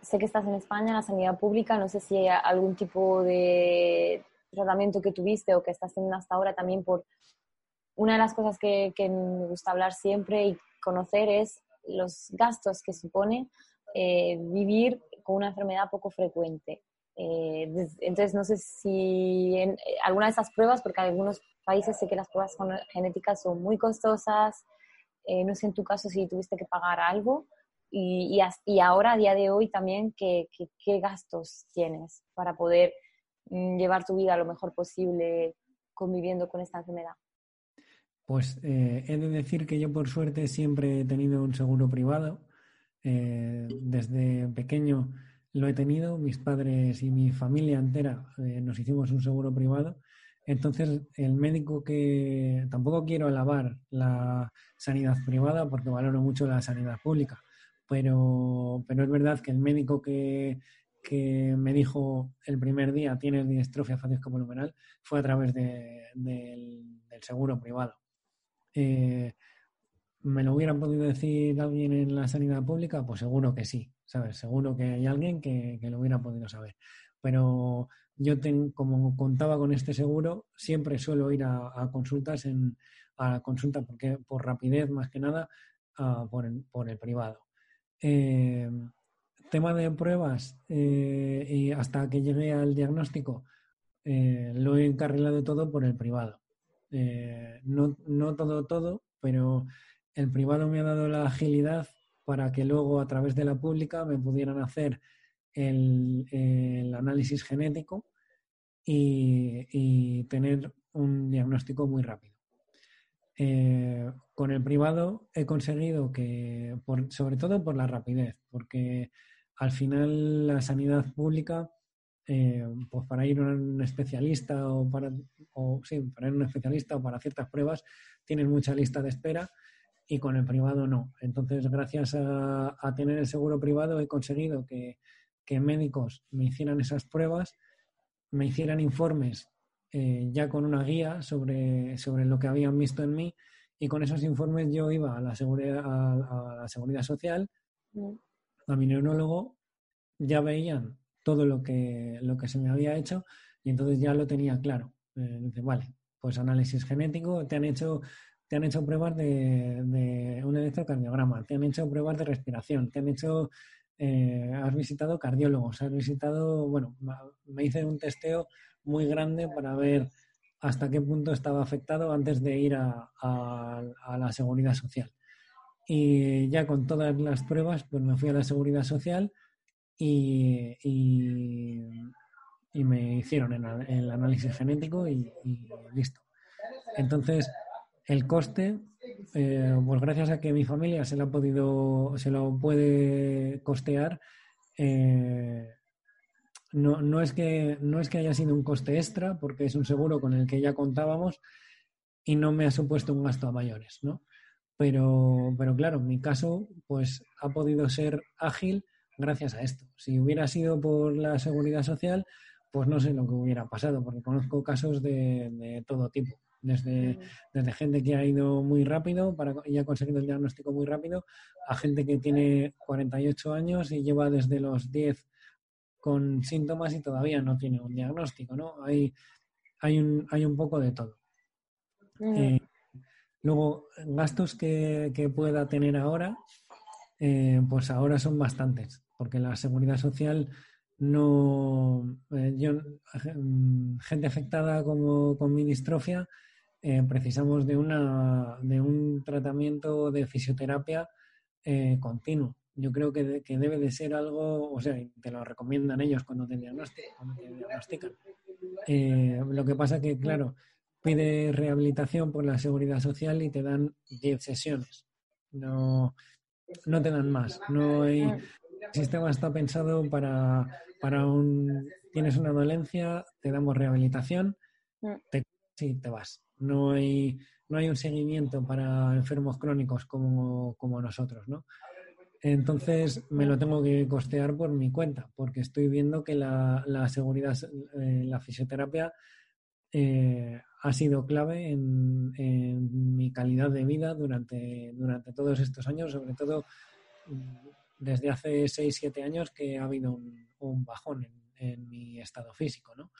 sé que estás en España, en la sanidad pública, no sé si hay algún tipo de tratamiento que tuviste o que estás teniendo hasta ahora también por una de las cosas que, me gusta hablar siempre y conocer es los gastos que supone eh, vivir con una enfermedad poco frecuente. Eh, entonces, no sé si en, eh, alguna de esas pruebas, porque en algunos países sé que las pruebas genéticas son muy costosas, no sé en tu caso si tuviste que pagar algo y, y, ahora, a día de hoy también, ¿qué, qué gastos tienes para poder mm, llevar tu vida lo mejor posible conviviendo con esta enfermedad? Pues eh, he de decir que yo por suerte siempre he tenido un seguro privado. Eh, desde pequeño lo he tenido, mis padres y mi familia entera eh, nos hicimos un seguro privado. Entonces, el médico que tampoco quiero alabar la sanidad privada porque valoro mucho la sanidad pública, pero, pero es verdad que el médico que, que me dijo el primer día tienes distrofia facioscapulomeral fue a través del seguro privado. Eh, ¿Me lo hubieran podido decir alguien en la sanidad pública? Pues seguro que sí, ¿sabes? Seguro que hay alguien que, lo hubiera podido saber. Pero yo, como contaba con este seguro, siempre suelo ir a, consultas, en, a consulta porque, por rapidez más que nada, por, el, privado. Eh, tema de pruebas eh, y hasta que llegué al diagnóstico, lo he encarrilado todo por el privado. Eh, no, no todo, todo, pero el privado me ha dado la agilidad para que luego a través de la pública me pudieran hacer el, análisis genético y, y, tener un diagnóstico muy rápido. Eh, con el privado he conseguido que, por, sobre todo por la rapidez, porque al final la sanidad pública, eh, pues para ir a un especialista o para, o, sí, para ir a un especialista o para ciertas pruebas, tienes mucha lista de espera y con el privado no. Entonces, gracias a, a tener el seguro privado, he conseguido que, que, médicos me hicieran esas pruebas, me hicieran informes eh, ya con una guía sobre, sobre lo que habían visto en mí y con esos informes yo iba a la seguridad, a, a la seguridad social, mm. a mi neurólogo, ya veían todo lo que, lo que se me había hecho y entonces ya lo tenía claro. Eh, dice, vale, pues análisis genético, te han hecho te han hecho pruebas de, de, un electrocardiograma, te han hecho pruebas de respiración, te han hecho, eh, has visitado cardiólogos, has visitado, bueno, me hice un testeo muy grande para ver hasta qué punto estaba afectado antes de ir a, a, a la seguridad social. Y ya con todas las pruebas, pues me fui a la seguridad social y, y, me hicieron el, el análisis genético y, listo. Entonces, el coste, eh, pues gracias a que mi familia se lo ha podido, se lo puede costear, eh, no, no, es que, no es que haya sido un coste extra, porque es un seguro con el que ya contábamos y no me ha supuesto un gasto a mayores, ¿no? Pero, pero claro, mi caso, pues ha podido ser ágil gracias a esto. Si hubiera sido por la seguridad social, pues no sé lo que hubiera pasado, porque conozco casos de, de todo tipo desde, desde gente que ha ido muy rápido para, y ha conseguido el diagnóstico muy rápido, a gente que tiene 48 años y lleva desde los 10 con síntomas y todavía no tiene un diagnóstico, ¿no? Hay, hay, un, hay un poco de todo. Eh, luego, gastos que, que, pueda tener ahora, eh, pues ahora son bastantes, porque la seguridad social no. Eh, yo, gente afectada como con mi distrofia eh, precisamos de, una, de un tratamiento de fisioterapia eh, continuo. Yo creo que, que, debe de ser algo, o sea, te lo recomiendan ellos cuando te, diagnostican. Eh, lo que pasa que, claro, pide rehabilitación por la seguridad social y te dan 10 sesiones. No, no te dan más. No hay, sistema está pensado para, para un... Tienes una dolencia, te damos rehabilitación, te, y te vas no hay, no hay un seguimiento para enfermos crónicos como, como nosotros, ¿no? Entonces me lo tengo que costear por mi cuenta, porque estoy viendo que la, la seguridad, eh, la fisioterapia eh, ha sido clave en, en, mi calidad de vida durante, durante todos estos años, sobre todo mm, desde hace 6-7 años que ha habido un, un bajón en, en, mi estado físico, ¿no?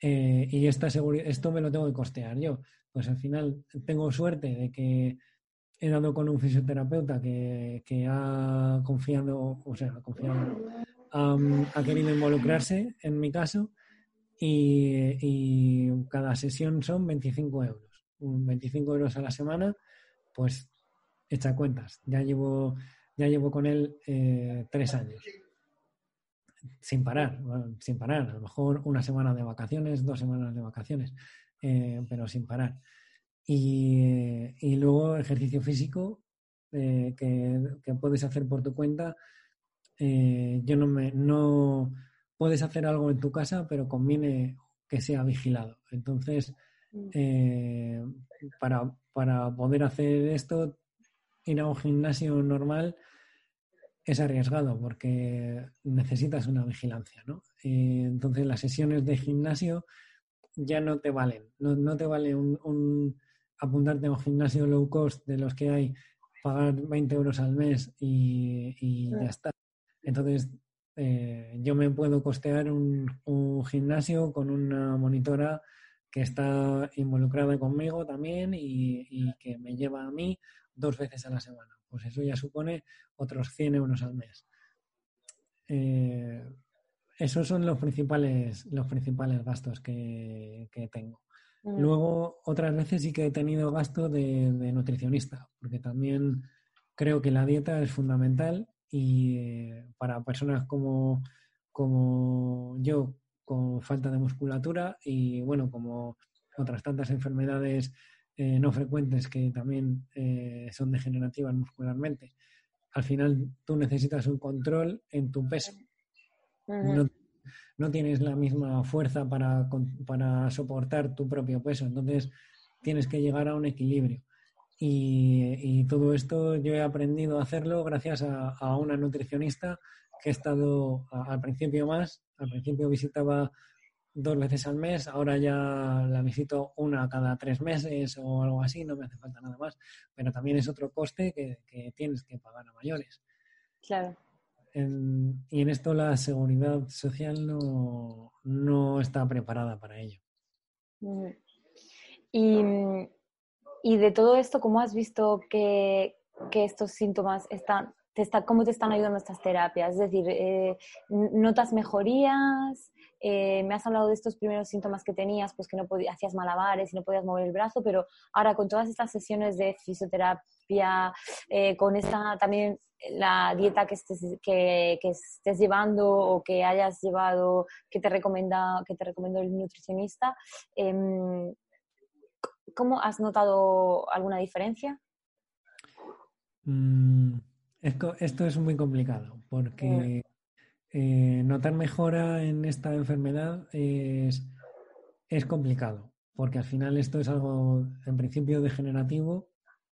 eh, y esta esto me lo tengo que costear yo. Pues al final tengo suerte de que he dado con un fisioterapeuta que, que ha confiado, o sea, ha confiado, um, ha querido involucrarse en mi caso y, y, cada sesión son 25 euros. 25 euros a la semana, pues echa cuentas. Ya llevo, ya llevo con él eh, tres años sin parar, sin parar, a lo mejor una semana de vacaciones, dos semanas de vacaciones, eh, pero sin parar. Y, y luego ejercicio físico eh, que, que, puedes hacer por tu cuenta. Eh, yo no me, no puedes hacer algo en tu casa, pero conviene que sea vigilado. Entonces, mm. eh, para, para poder hacer esto, ir a un gimnasio normal es arriesgado porque necesitas una vigilancia, ¿no? Eh, entonces las sesiones de gimnasio ya no te valen, no, no te vale un, un, apuntarte a un gimnasio low cost de los que hay, pagar 20 euros al mes y, y ya está. Entonces eh, yo me puedo costear un, un, gimnasio con una monitora que está involucrada conmigo también y, y que me lleva a mí dos veces a la semana pues eso ya supone otros 100 euros al mes. Eh, esos son los principales, los principales gastos que, que tengo. Mm. Luego, otras veces sí que he tenido gasto de, de, nutricionista, porque también creo que la dieta es fundamental y eh, para personas como, como yo con falta de musculatura y bueno, como otras tantas enfermedades eh, no frecuentes que también eh, son degenerativas muscularmente. Al final tú necesitas un control en tu peso. no, tienes la misma fuerza para, para soportar tu propio peso, entonces tienes que llegar a un equilibrio. Y, todo esto yo he aprendido a hacerlo gracias a, una nutricionista que he estado al principio más, al principio visitaba dos veces al mes, ahora ya la visito una cada tres meses o algo así, no me hace falta nada más, pero también es otro coste que, tienes que pagar a mayores. Claro. y en esto la seguridad social no, no está preparada para ello. Y y de todo esto, ¿cómo has visto que, que estos síntomas están, te está, cómo te están ayudando estas terapias? Es decir, eh, ¿notas mejorías? Eh, me has hablado de estos primeros síntomas que tenías, pues que no podías, hacías malabares y no podías mover el brazo, pero ahora con todas estas sesiones de fisioterapia, eh, con esta también la dieta que estés, que estés llevando o que hayas llevado, que te recomienda, que te recomendó el nutricionista, em, ¿Cómo has notado alguna diferencia? Mm, esto, es muy complicado porque eh, notar mejora en esta enfermedad es, complicado porque al final esto es algo en principio degenerativo.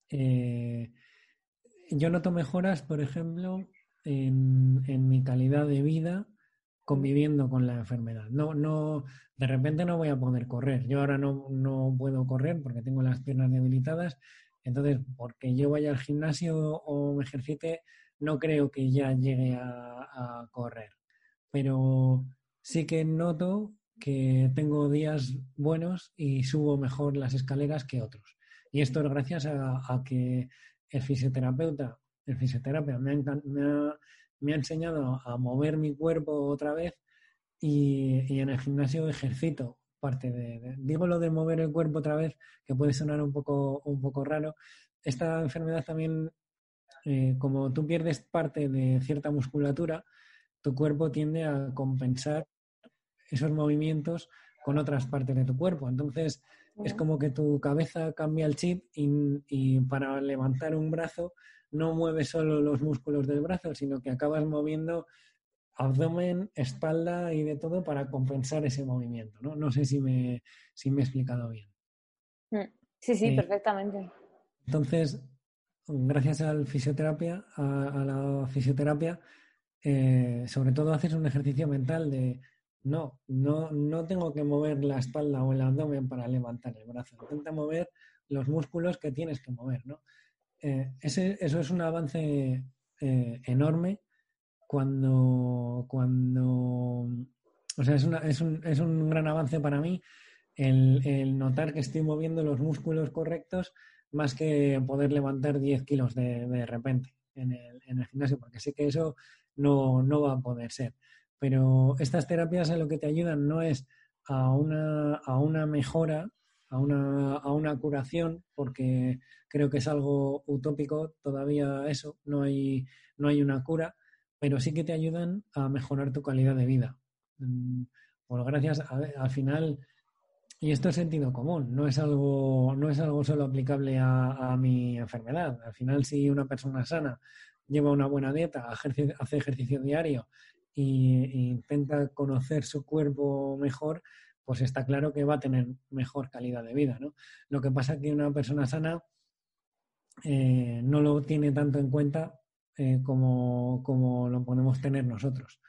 Eh, yo noto mejoras, por ejemplo, en, en mi calidad de vida conviviendo con la enfermedad. No, no, de repente no voy a poder correr. Yo ahora no, no puedo correr porque tengo las piernas debilitadas. Entonces, porque yo vaya al gimnasio o me ejercite, no creo que ya llegue a, correr. Pero sí que noto que tengo días buenos y subo mejor las escaleras que otros. Y esto es gracias a, que el fisioterapeuta, el fisioterapeuta me ha enseñado a mover mi cuerpo otra vez y, en el gimnasio ejercito parte de, Digo lo de mover el cuerpo otra vez, que puede sonar un poco, un poco raro. Esta enfermedad también, eh, como tú pierdes parte de cierta musculatura, tu cuerpo tiende a compensar esos movimientos con otras partes de tu cuerpo. Entonces, es como que tu cabeza cambia el chip y para levantar un brazo no mueves solo los músculos del brazo, sino que acabas moviendo abdomen, espalda y de todo para compensar ese movimiento. No, no sé si me, si me he explicado bien. Mm, sí, sí, perfectamente. Entonces, gracias al fisioterapia, a, la fisioterapia, eh, sobre todo haces un ejercicio mental de no, no, no tengo que mover la espalda o el abdomen para levantar el brazo. Intenta mover los músculos que tienes que mover, ¿no? Eh, ese, eso es un avance eh, enorme cuando, cuando, o sea, es, una, es, un, es un gran avance para mí el, el, notar que estoy moviendo los músculos correctos más que poder levantar 10 kilos de, de repente en el, en el, gimnasio, porque sé que eso no, no va a poder ser. Pero estas terapias en lo que te ayudan no es a una, a una mejora a una, a una curación, porque creo que es algo utópico todavía eso, no hay, no hay una cura, pero sí que te ayudan a mejorar tu calidad de vida. Mm, por gracias, al final, y esto es sentido común, no es algo, no es algo solo aplicable a, mi enfermedad. Al final, si una persona sana lleva una buena dieta, hace ejercicio diario e intenta conocer su cuerpo mejor, pues está claro que va a tener mejor calidad de vida, ¿no? Lo que pasa es que una persona sana eh, no lo tiene tanto en cuenta eh, como, lo podemos tener nosotros.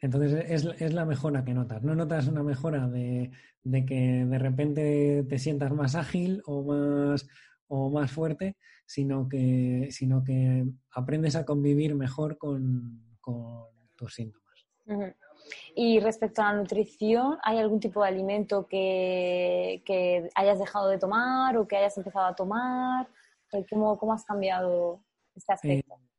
Entonces es, la mejora que notas. No notas una mejora de, que de repente te sientas más ágil o más, o más fuerte, sino que, sino que aprendes a convivir mejor con, tus síntomas. Y respecto a la nutrición, ¿hay algún tipo de alimento que, hayas dejado de tomar o que hayas empezado a tomar? ¿Cómo, cómo has cambiado este aspecto? Eh,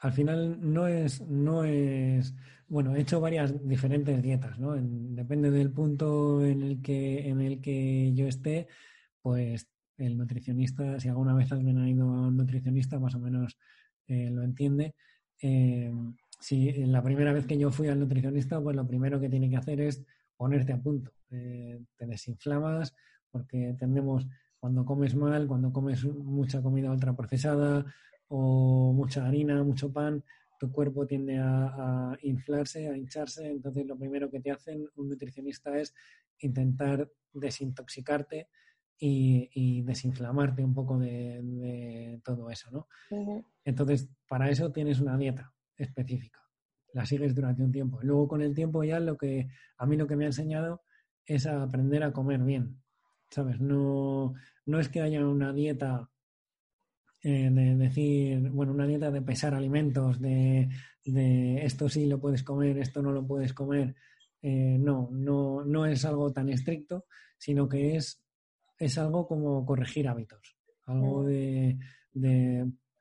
al final no es, no es, bueno, he hecho varias diferentes dietas, ¿no? depende del punto en el que, en el que yo esté, pues el nutricionista, si alguna vez alguien ha ido a un nutricionista, más o menos eh, lo entiende. Eh, si la primera vez que yo fui al nutricionista, pues lo primero que tiene que hacer es ponerte a punto. Eh, te desinflamas porque tendemos, cuando comes mal, cuando comes mucha comida ultraprocesada o mucha harina, mucho pan, tu cuerpo tiende a, inflarse, a hincharse. Entonces, lo primero que te hacen un nutricionista es intentar desintoxicarte y, desinflamarte un poco de, todo eso, ¿no? Entonces, para eso tienes una dieta específica. La sigues durante un tiempo. Luego, con el tiempo, ya lo que a mí lo que me ha enseñado es a aprender a comer bien. ¿Sabes? No, no es que haya una dieta eh, de decir, bueno, una dieta de pesar alimentos, de, esto sí lo puedes comer, esto no lo puedes comer. Eh, no, no, no es algo tan estricto, sino que es, es algo como corregir hábitos, algo de,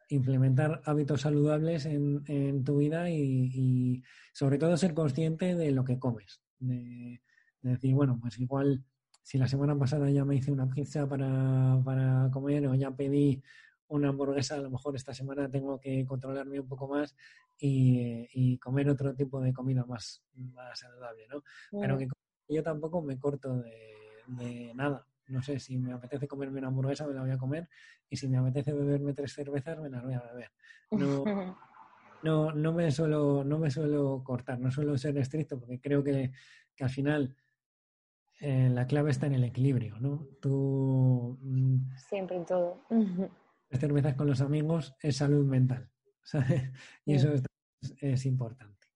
implementar hábitos saludables en, tu vida y, sobre todo ser consciente de lo que comes. De, decir, bueno, pues igual si la semana pasada ya me hice una pizza para, para comer o ya pedí una hamburguesa, a lo mejor esta semana tengo que controlarme un poco más y, comer otro tipo de comida más, más saludable, ¿no? Pero que yo tampoco me corto de, nada. No sé, si me apetece comerme una hamburguesa, me la voy a comer y si me apetece beberme tres cervezas, me las voy a beber. No, no, no, me, suelo, no me suelo cortar, no suelo ser estricto porque creo que, que al final eh, la clave está en el equilibrio, ¿no? Tú... Mm, Siempre en todo cervezas con los amigos es salud mental. Y eso es, importante.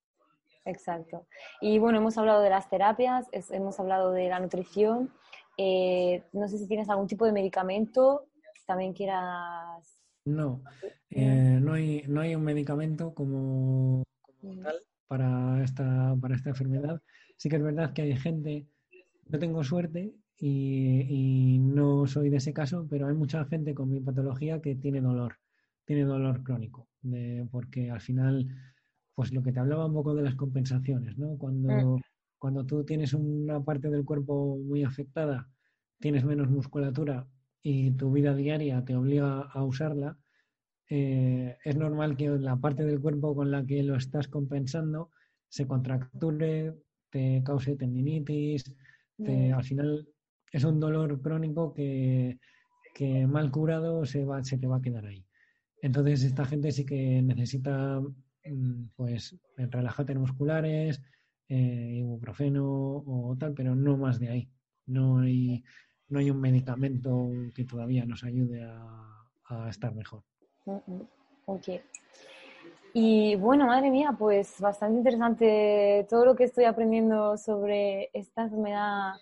Exacto. Y bueno, hemos hablado de las terapias, hemos hablado de la nutrición. Eh, no sé si tienes algún tipo de medicamento que también quieras. No, eh, no, hay, no hay un medicamento como, tal para esta, para esta enfermedad. Sí que es verdad que hay gente, yo tengo suerte y, no soy de ese caso, pero hay mucha gente con mi patología que tiene dolor, tiene dolor crónico, porque al final, pues lo que te hablaba un poco de las compensaciones, ¿no? Cuando, mm. cuando tú tienes una parte del cuerpo muy afectada, tienes menos musculatura y tu vida diaria te obliga a usarla, eh, es normal que la parte del cuerpo con la que lo estás compensando se contracture, te cause tendinitis, mm. al final es un dolor crónico que, mal curado se, va, se te va a quedar ahí. Entonces, esta gente sí que necesita mm, pues relajantes musculares, eh, ibuprofeno o tal, pero no más de ahí. No hay, no hay un medicamento que todavía nos ayude a, estar mejor. Ok. Y bueno, madre mía, pues bastante interesante todo lo que estoy aprendiendo sobre esta enfermedad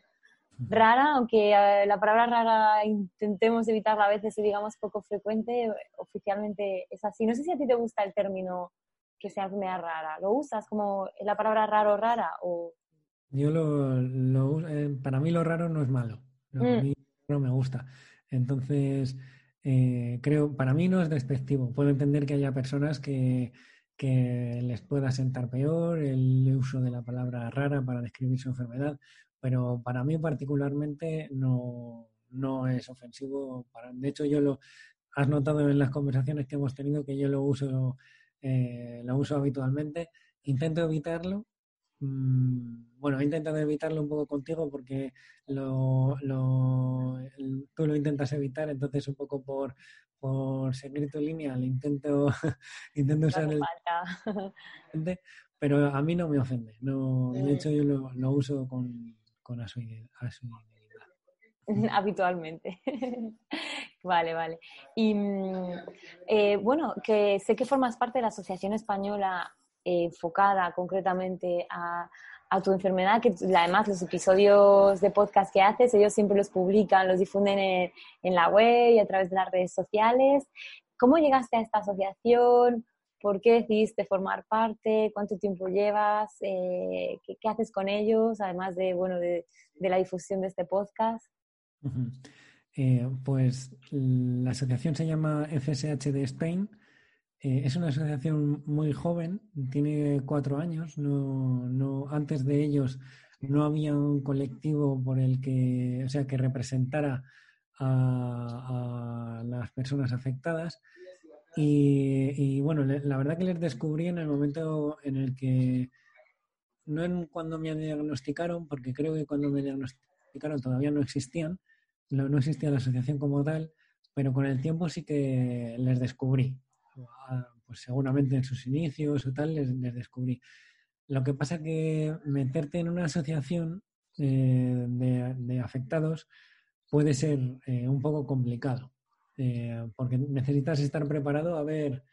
rara, aunque eh, la palabra rara intentemos evitarla a veces y digamos poco frecuente, oficialmente es así. No sé si a ti te gusta el término que sea enfermedad rara. ¿Lo usas como la palabra raro rara o...? Yo lo, eh, para mí lo raro no es malo. A mm. mí no me gusta. Entonces, eh, creo, para mí no es despectivo. Puedo entender que haya personas que, que les pueda sentar peor el uso de la palabra rara para describir su enfermedad pero para mí particularmente no, es ofensivo. Para, de hecho, yo lo has notado en las conversaciones que hemos tenido que yo lo uso, eh, lo uso habitualmente. Intento evitarlo. Mm, bueno, he intentado evitarlo un poco contigo porque lo, tú lo intentas evitar, entonces un poco por, por seguir tu línea, le intento, intento usar el... Pero a mí no me ofende. No, de hecho, yo lo, lo uso con, con Habitualmente. vale, vale. Y mm, eh, bueno, que sé que formas parte de la Asociación Española eh, enfocada concretamente a, tu enfermedad, que además los episodios de podcast que haces, ellos siempre los publican, los difunden en, en la web y a través de las redes sociales. ¿Cómo llegaste a esta asociación? ¿Por qué decidiste formar parte? ¿Cuánto tiempo llevas? Eh, ¿qué, haces con ellos? Además de, bueno, de, la difusión de este podcast. Eh, pues la asociación se llama FSH de Spain. Eh, es una asociación muy joven, tiene cuatro años. No, no, antes de ellos no había un colectivo por el que, o sea, que representara a, a las personas afectadas Y, bueno, la verdad que les descubrí en el momento en el que, no en cuando me diagnosticaron, porque creo que cuando me diagnosticaron todavía no existían, no, existía la asociación como tal, pero con el tiempo sí que les descubrí. Ah, pues seguramente en sus inicios o tal les, les descubrí. Lo que pasa que meterte en una asociación eh, de, afectados puede ser eh, un poco complicado, eh, porque necesitas estar preparado a ver,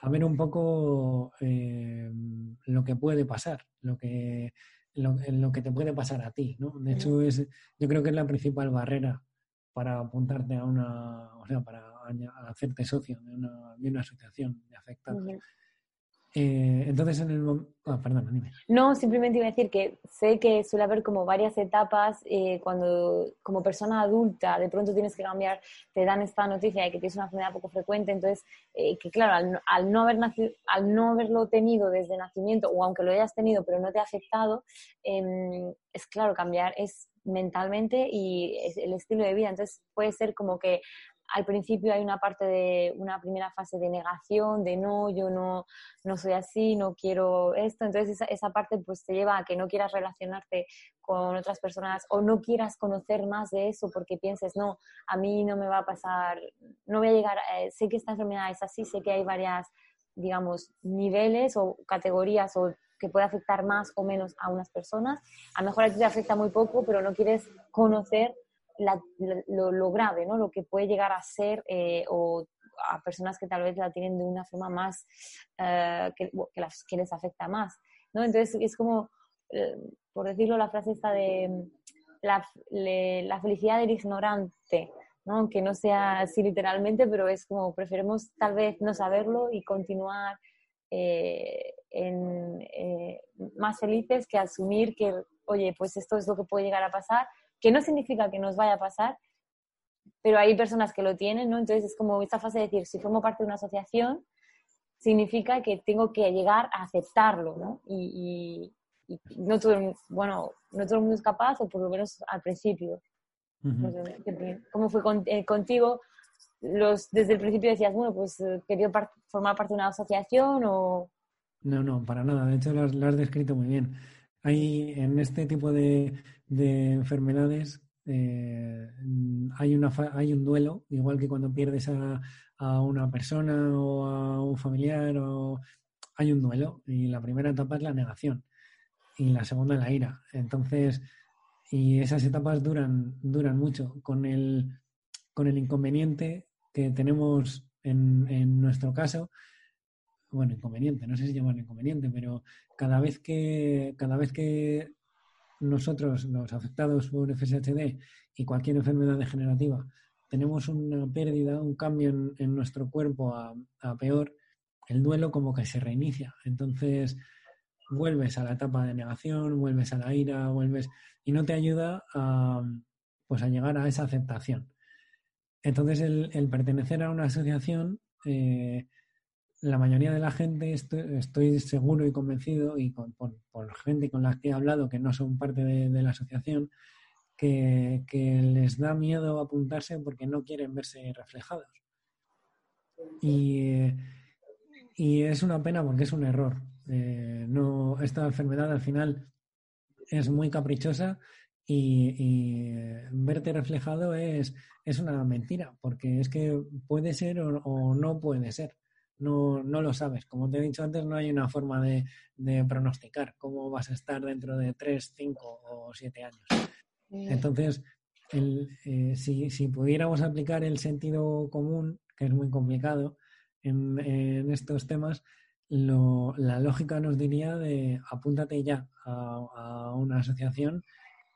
a ver un poco lo que puede pasar, lo que, lo, que te puede pasar a ti. ¿no? De hecho, es, yo creo que es la principal barrera para apuntarte a una, o sea, para hacerte socio de una, de una asociación de afectados. Eh, entonces, en el ah, perdón, dime. No, simplemente iba a decir que sé que suele haber como varias etapas eh, cuando como persona adulta de pronto tienes que cambiar, te dan esta noticia de que tienes una enfermedad poco frecuente, entonces eh, que claro, al, no haber nacido, al no haberlo tenido desde nacimiento o aunque lo hayas tenido pero no te ha afectado, em, es claro, cambiar es mentalmente y el estilo de vida, entonces puede ser como que al principio hay una parte de una primera fase de negación, de no, yo no, no soy así, no quiero esto. Entonces esa, esa, parte pues te lleva a que no quieras relacionarte con otras personas o no quieras conocer más de eso porque pienses, no, a mí no me va a pasar, no voy a llegar, eh, sé que esta enfermedad es así, sé que hay varias, digamos, niveles o categorías o que puede afectar más o menos a unas personas. A lo mejor a ti te afecta muy poco, pero no quieres conocer lo, grave, ¿no? Lo que puede llegar a ser eh, o a personas que tal vez la tienen de una forma más eh, que, las, que les afecta más, ¿no? Entonces es como, eh, por decirlo, la frase esta de la, la felicidad del ignorante, ¿no? Que no sea así literalmente, pero es como preferimos tal vez no saberlo y continuar en, más felices que asumir que, oye, pues esto es lo que puede llegar a pasar que no significa que nos vaya a pasar, pero hay personas que lo tienen, ¿no? Entonces es como esta fase de decir, si formo parte de una asociación, significa que tengo que llegar a aceptarlo, ¿no? Y, no todo, bueno, no todo el mundo es capaz, o por lo menos al principio. ¿Cómo fue eh, contigo? Los, desde el principio decías, bueno, pues eh, quería formar parte de una asociación o... No, no, para nada. De hecho, lo has descrito muy bien. Hay en este tipo de, de enfermedades eh, hay, una, hay un duelo, igual que cuando pierdes a, a, una persona o a un familiar, o, hay un duelo. Y la primera etapa es la negación y la segunda la ira. Entonces, y esas etapas duran, duran mucho. Con el, con el inconveniente que tenemos en, en nuestro caso, bueno, inconveniente, no sé si llamarlo inconveniente, pero cada vez que, cada vez que nosotros, los afectados por FSHD y cualquier enfermedad degenerativa, tenemos una pérdida, un cambio en, nuestro cuerpo a, peor, el duelo como que se reinicia. Entonces vuelves a la etapa de negación, vuelves a la ira, vuelves y no te ayuda a, pues a llegar a esa aceptación. Entonces el, pertenecer a una asociación eh, la mayoría de la gente, estoy, seguro y convencido, y por, gente con la que he hablado que no son parte de, la asociación, que, les da miedo apuntarse porque no quieren verse reflejados. Y, es una pena porque es un error. Eh, no, esta enfermedad al final es muy caprichosa y, verte reflejado es, una mentira, porque es que puede ser o no puede ser no, no lo sabes. Como te he dicho antes, no hay una forma de, pronosticar cómo vas a estar dentro de 3, 5 o 7 años. Entonces, eh, si, pudiéramos aplicar el sentido común, que es muy complicado en, estos temas, la lógica nos diría de apúntate ya a, una asociación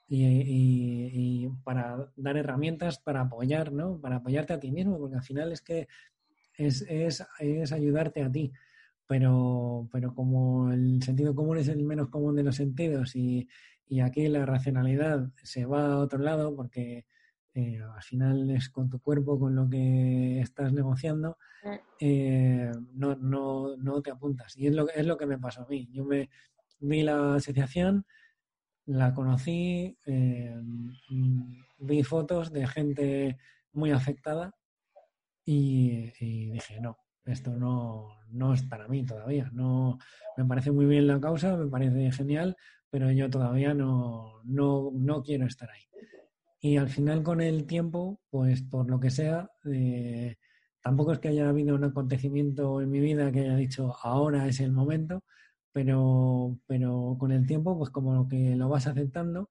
y, para dar herramientas para apoyar, ¿no? Para apoyarte a ti mismo, porque al final es que es, es, es ayudarte a ti. Pero, pero como el sentido común es el menos común de los sentidos y, y aquí la racionalidad se va a otro lado porque eh, al final es con tu cuerpo con lo que estás negociando, mm. eh, no, no, no, te apuntas. Y es lo, es lo que me pasó a mí. Yo me vi la asociación, la conocí, eh, vi fotos de gente muy afectada y, dije, no, esto no, no es para mí todavía. No, me parece muy bien la causa, me parece genial, pero yo todavía no, no, no quiero estar ahí. Y al final con el tiempo, pues por lo que sea, eh, tampoco es que haya habido un acontecimiento en mi vida que haya dicho ahora es el momento, pero, pero con el tiempo, pues como que lo vas aceptando.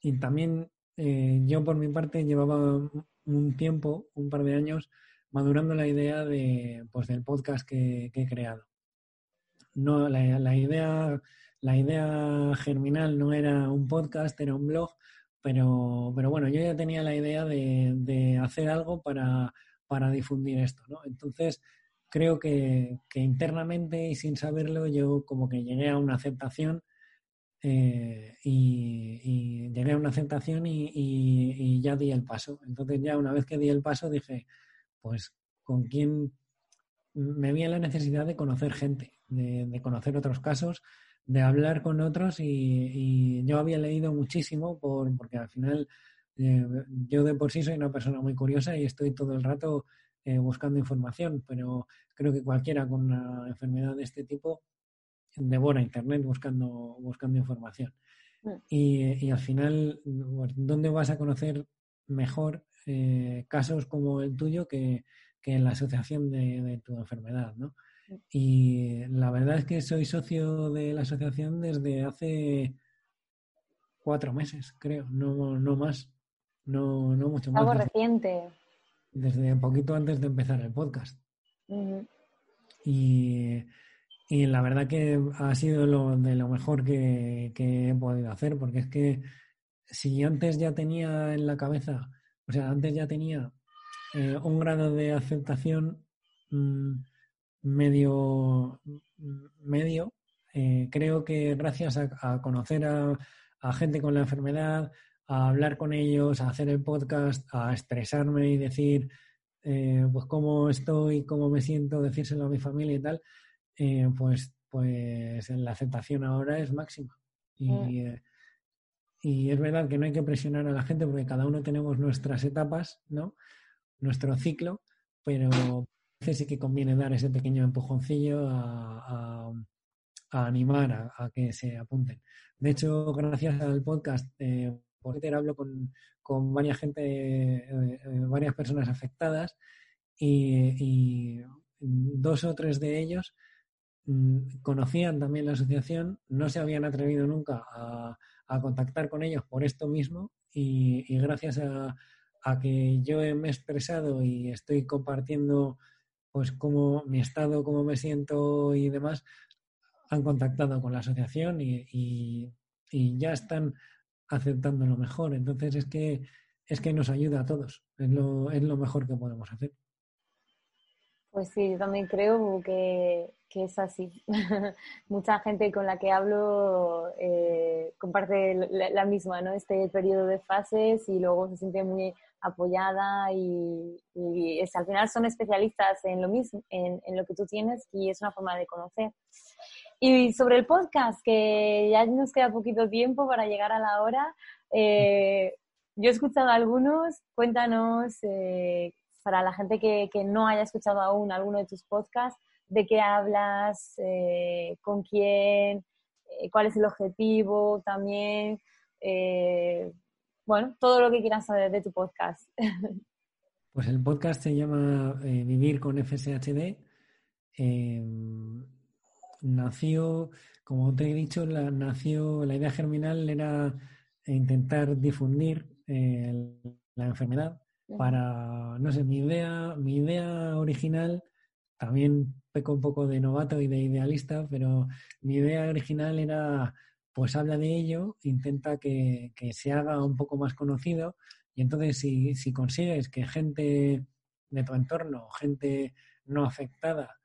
Y también eh, yo por mi parte llevaba un tiempo, un par de años, madurando la idea de, pues, del podcast que, he creado. No, la, idea, la idea germinal no era un podcast, era un blog, pero, pero bueno, yo ya tenía la idea de, hacer algo para, para, difundir esto, ¿no? Entonces, creo que, internamente y sin saberlo, yo como que llegué a una aceptación eh, y, una aceptación y, y, ya di el paso. Entonces ya una vez que di el paso dije, pues con quién me vi la necesidad de conocer gente, de, conocer otros casos, de hablar con otros y, yo había leído muchísimo por, porque al final eh, yo de por sí soy una persona muy curiosa y estoy todo el rato eh, buscando información, pero creo que cualquiera con una enfermedad de este tipo devora Internet buscando, buscando información. Mm. Y, al final, ¿dónde vas a conocer mejor eh, casos como el tuyo que, en la asociación de, tu enfermedad, ¿no? Y la verdad es que soy socio de la asociación desde hace cuatro meses, creo, no, no más, no, no mucho más. Algo reciente. Desde un poquito antes de empezar el podcast. y, y, la verdad que ha sido lo, de lo mejor que, he podido hacer, porque es que si antes ya tenía en la cabeza o sea, antes ya tenía eh, un grado de aceptación mm, medio, mm, medio. Eh, creo que gracias a, conocer a, gente con la enfermedad, a hablar con ellos, a hacer el podcast, a expresarme y decir eh, pues cómo estoy, cómo me siento, decírselo a mi familia y tal, pues, pues la aceptación ahora es máxima. Y, mm. Y es verdad que no hay que presionar a la gente porque cada uno tenemos nuestras etapas, ¿no? Nuestro ciclo, pero a veces sí que conviene dar ese pequeño empujoncillo a, animar a, que se apunten. De hecho, gracias al podcast, eh, por Twitter hablo con, varias gente, eh, eh, varias personas afectadas y, dos o tres de ellos mm, conocían también la asociación, no se habían atrevido nunca a, contactar con ellos por esto mismo y, gracias a, que yo me he expresado y estoy compartiendo pues cómo mi estado, cómo me siento y demás, han contactado con la asociación y, ya están aceptando lo mejor. Entonces es que es que nos ayuda a todos, es lo, es lo mejor que podemos hacer. Pues sí, yo también creo que, es así. Mucha gente con la que hablo eh, comparte la, misma, ¿no? Este periodo de fases y luego se siente muy apoyada y, es, al final son especialistas en lo mismo, en, lo que tú tienes y es una forma de conocer. Y sobre el podcast, que ya nos queda poquito tiempo para llegar a la hora, eh, yo he escuchado algunos, cuéntanos eh, para la gente que, no haya escuchado aún alguno de tus podcasts, de qué hablas, eh, con quién, eh, cuál es el objetivo también. Eh, bueno, todo lo que quieras saber de tu podcast. Pues el podcast se llama Vivir con FSHD. Em, nació, como te he dicho, la, nació, la idea germinal era intentar difundir la enfermedad para, no sé, mi idea, mi idea original, también peco un poco de novato y de idealista, pero mi idea original era, pues habla de ello, intenta que, se haga un poco más conocido y entonces si, si consigues que gente de tu entorno, gente no afectada,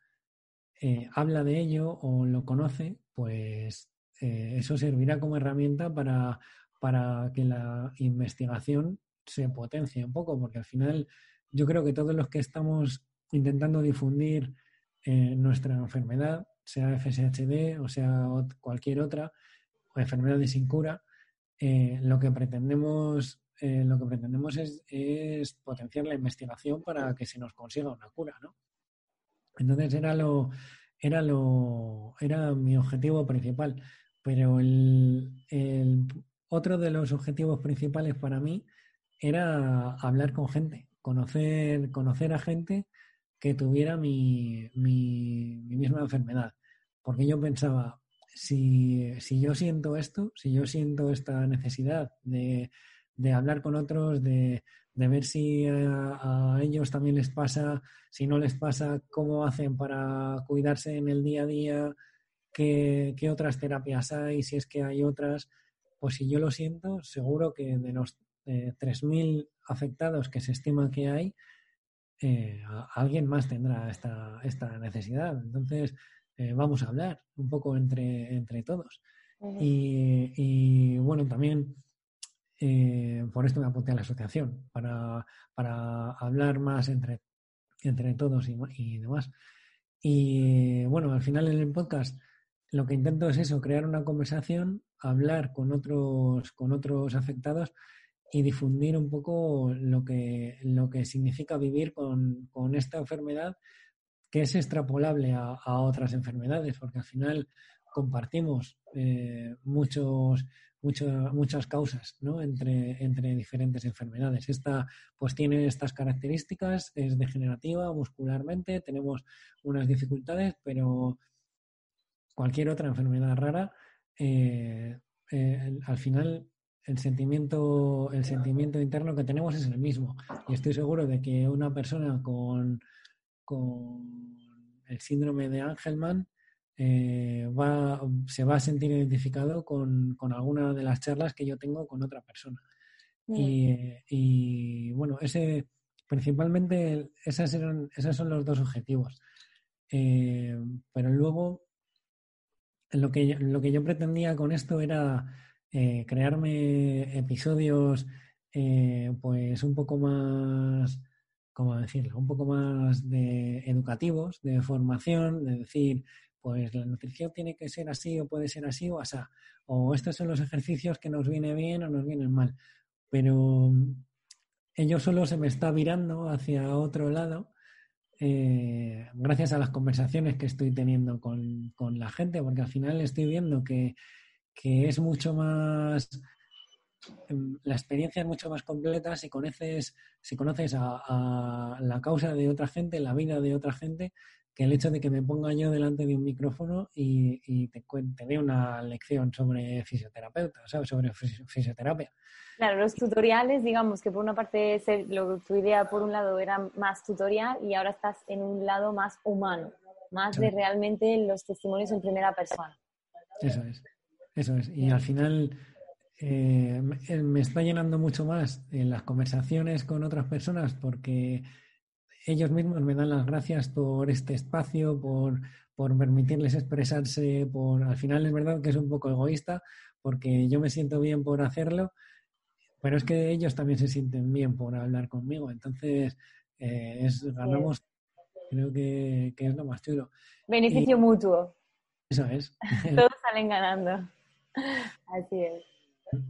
eh, habla de ello o lo conoce, pues eh, eso servirá como herramienta para, para que la investigación se potencia un poco, porque al final yo creo que todos los que estamos intentando difundir eh, nuestra enfermedad, sea FSHD o sea cualquier otra, o enfermedades sin cura, eh, lo que pretendemos, eh, lo que pretendemos es, potenciar la investigación para que se nos consiga una cura, ¿no? Entonces era lo, era lo, era mi objetivo principal. Pero el otro de los objetivos principales para mí era hablar con gente, conocer, conocer a gente que tuviera mi, mi, mi misma enfermedad. Porque yo pensaba, si, si, yo siento esto, si yo siento esta necesidad de, de hablar con otros, de, de ver si a, a, ellos también les pasa, si no les pasa, cómo hacen para cuidarse en el día a día, qué, qué otras terapias hay, si es que hay otras, pues si yo lo siento, seguro que de los eh, 3.000 afectados que se estima que hay, eh, alguien más tendrá esta, esta necesidad. Entonces, eh, vamos a hablar un poco entre, entre todos. Uh -huh. y, y, bueno, también eh, por esto me apunté a la asociación, para, para hablar más entre, entre todos y, y, demás. Y bueno, al final en el podcast lo que intento es eso, crear una conversación, hablar con otros, con otros afectados y difundir un poco lo que, lo que significa vivir con, con esta enfermedad que es extrapolable a, otras enfermedades, porque al final compartimos eh, muchos, mucho, muchas causas ¿no? entre, entre diferentes enfermedades. Esta pues tiene estas características, es degenerativa muscularmente, tenemos unas dificultades, pero cualquier otra enfermedad rara, eh, eh, al final el sentimiento, el sentimiento interno que tenemos es el mismo. Y estoy seguro de que una persona con, con el síndrome de Angelman eh, va, se va a sentir identificado con, con, alguna de las charlas que yo tengo con otra persona. Mm. Y, y, bueno, ese principalmente esas eran, esos son los dos objetivos. Eh, pero luego lo que, lo que yo pretendía con esto era eh, crearme episodios eh, pues un poco más, ¿cómo decirlo? Un poco más de educativos, de formación, de decir, pues la nutrición tiene que ser así o puede ser así o así. O estos son los ejercicios que nos viene bien o nos vienen mal. Pero ello solo se me está virando hacia otro lado eh, gracias a las conversaciones que estoy teniendo con, con, la gente, porque al final estoy viendo que, que es mucho más em, la experiencia es mucho más completa si conoces, si conoces a, a, la causa de otra gente, la vida de otra gente, que el hecho de que me ponga yo delante de un micrófono y, y te, te dé una lección sobre fisioterapeuta, ¿sabes? sobre fisioterapia. Claro, los tutoriales, digamos que por una parte lo, tu idea por un lado era más tutorial y ahora estás en un lado más humano, más sí. de realmente los testimonios en primera persona. Eso es, eso es. Y al final eh, me está llenando mucho más en las conversaciones con otras personas porque ellos mismos me dan las gracias por este espacio, por, por permitirles expresarse, por al final es verdad que es un poco egoísta porque yo me siento bien por hacerlo pero es que ellos también se sienten bien por hablar conmigo, entonces eh, es, ganamos, creo que, que, es lo más chulo. Beneficio y, mutuo. Eso es. Todos salen ganando. Así es.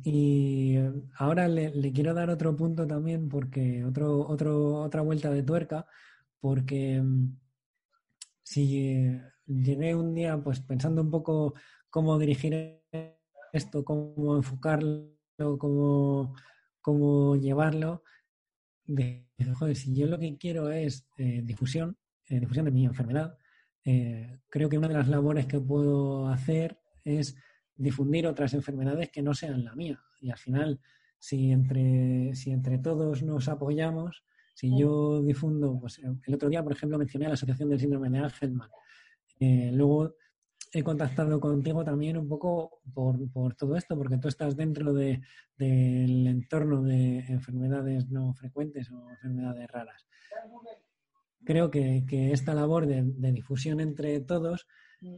Y ahora le, quiero dar otro punto también, porque otro, otro, otra vuelta de tuerca, porque mm, si llegué un día pues pensando un poco cómo dirigir esto, cómo enfocarlo, cómo, cómo llevarlo. De, joder, si yo lo que quiero es eh, difusión, eh, difusión de mi enfermedad, eh, creo que una de las labores que puedo hacer es difundir otras enfermedades que no sean la mía. Y al final, si entre, si entre todos nos apoyamos, si yo difundo, pues el otro día, por ejemplo, mencioné a la Asociación del Síndrome de Angelman. luego he contactado contigo también un poco por, por todo esto, porque tú estás dentro de, del entorno de enfermedades no frecuentes o enfermedades raras. Creo que, que esta labor de, de, difusión entre todos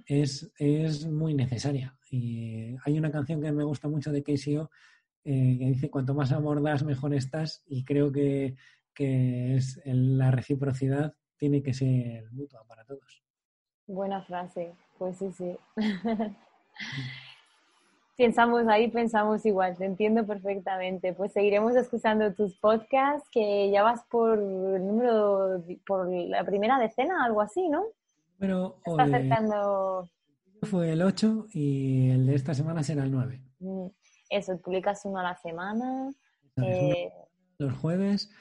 es, es, muy necesaria. Y hay una canción que me gusta mucho de KCO eh, que dice, cuanto más amor das, mejor estás. Y creo que, que es la reciprocidad tiene que ser mutua para todos. Buena frase, pues sí, sí. Pensamos ahí, pensamos igual, te entiendo perfectamente. Pues seguiremos escuchando tus podcasts, que ya vas por el número, por la primera decena, algo así, ¿no? Pero Está acercando. Fue el 8 y el de esta semana será el 9. Mm, eso, publicas uno a la semana. Eh, los jueves.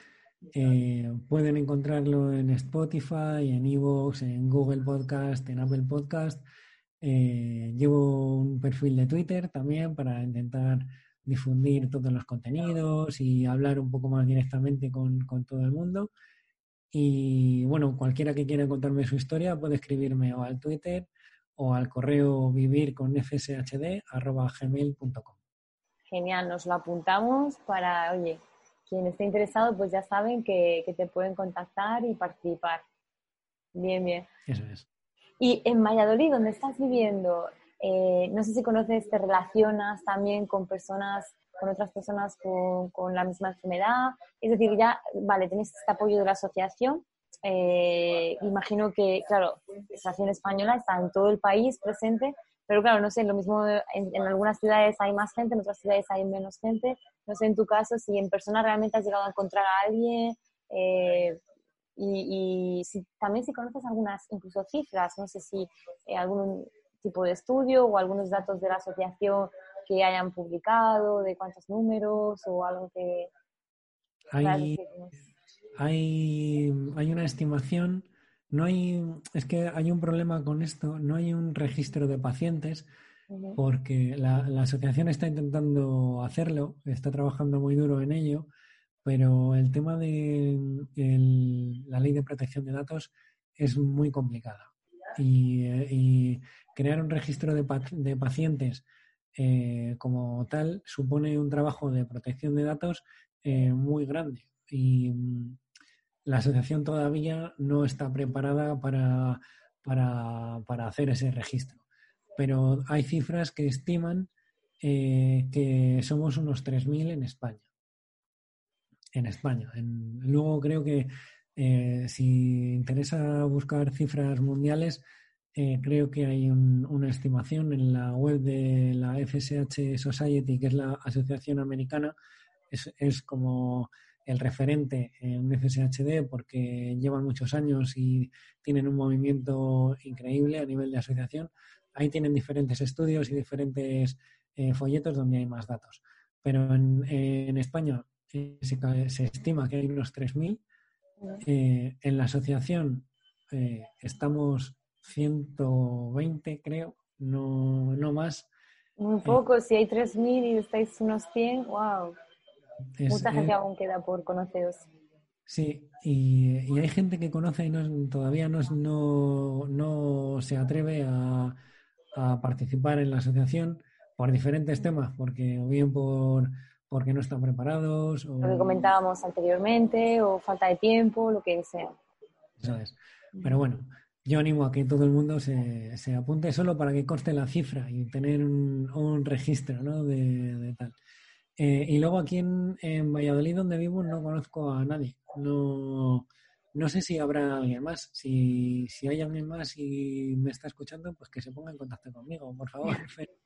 Eh, pueden encontrarlo en Spotify, en Evox, en Google Podcast, en Apple Podcast. Eh, llevo un perfil de Twitter también para intentar difundir todos los contenidos y hablar un poco más directamente con, todo el mundo. Y bueno, cualquiera que quiera contarme su historia puede escribirme o al Twitter o al correo vivir con fshd.gmail.com. Genial, nos lo apuntamos para, oye, quien esté interesado, pues ya saben que, que te pueden contactar y participar. Bien, bien. Eso es. Y en Valladolid, donde estás viviendo, eh, no sé si conoces, te relacionas también con personas, con otras personas con, la misma enfermedad. Es decir, ya, vale, tenéis este apoyo de la asociación. Eh, imagino que, claro, la asociación española está en todo el país presente, pero claro, no sé, lo mismo en, algunas ciudades hay más gente, en otras ciudades hay menos gente. No sé en tu caso si en persona realmente has llegado a encontrar a alguien, eh, y, si, también si conoces algunas incluso cifras, no sé si eh, algún tipo de estudio o algunos datos de la asociación que hayan publicado, de cuántos números o algo que... Hay, hay, hay una estimación, no hay, es que hay un problema con esto, no hay un registro de pacientes porque la, la asociación está intentando hacerlo, está trabajando muy duro en ello, pero el tema de la ley de protección de datos es muy complicada. Y, eh, crear un registro de, pacientes eh, como tal supone un trabajo de protección de datos eh, muy grande. Y mm, la asociación todavía no está preparada para, para hacer ese registro. Pero hay cifras que estiman que somos unos 3.000 en España en España. luego creo que eh, si interesa buscar cifras mundiales, eh, creo que hay una estimación en la web de la FSH Society, que es la asociación americana, es, como el referente en FSHD porque llevan muchos años y tienen un movimiento increíble a nivel de asociación. Ahí tienen diferentes estudios y diferentes eh, folletos donde hay más datos. Pero en, en España se, estima que hay unos 3.000. Eh, en la asociación eh, estamos 120, creo, no, no más. Muy poco, si hay 3.000 y estáis unos 100, wow. Mucha gente eh, aún queda por conoceros. Sí, y, hay gente que conoce y no, todavía no, no, no se atreve a, a, participar en la asociación por diferentes temas, porque o bien por porque no están preparados. O... Lo que comentábamos anteriormente, o falta de tiempo, lo que sea. ¿Sabes? Pero bueno, yo animo a que todo el mundo se, se apunte solo para que conste la cifra y tener un, un registro ¿no? de, de tal. Eh, y luego aquí en, en, Valladolid, donde vivo, no conozco a nadie. No, no sé si habrá alguien más. Si, si hay alguien más y me está escuchando, pues que se ponga en contacto conmigo, por favor.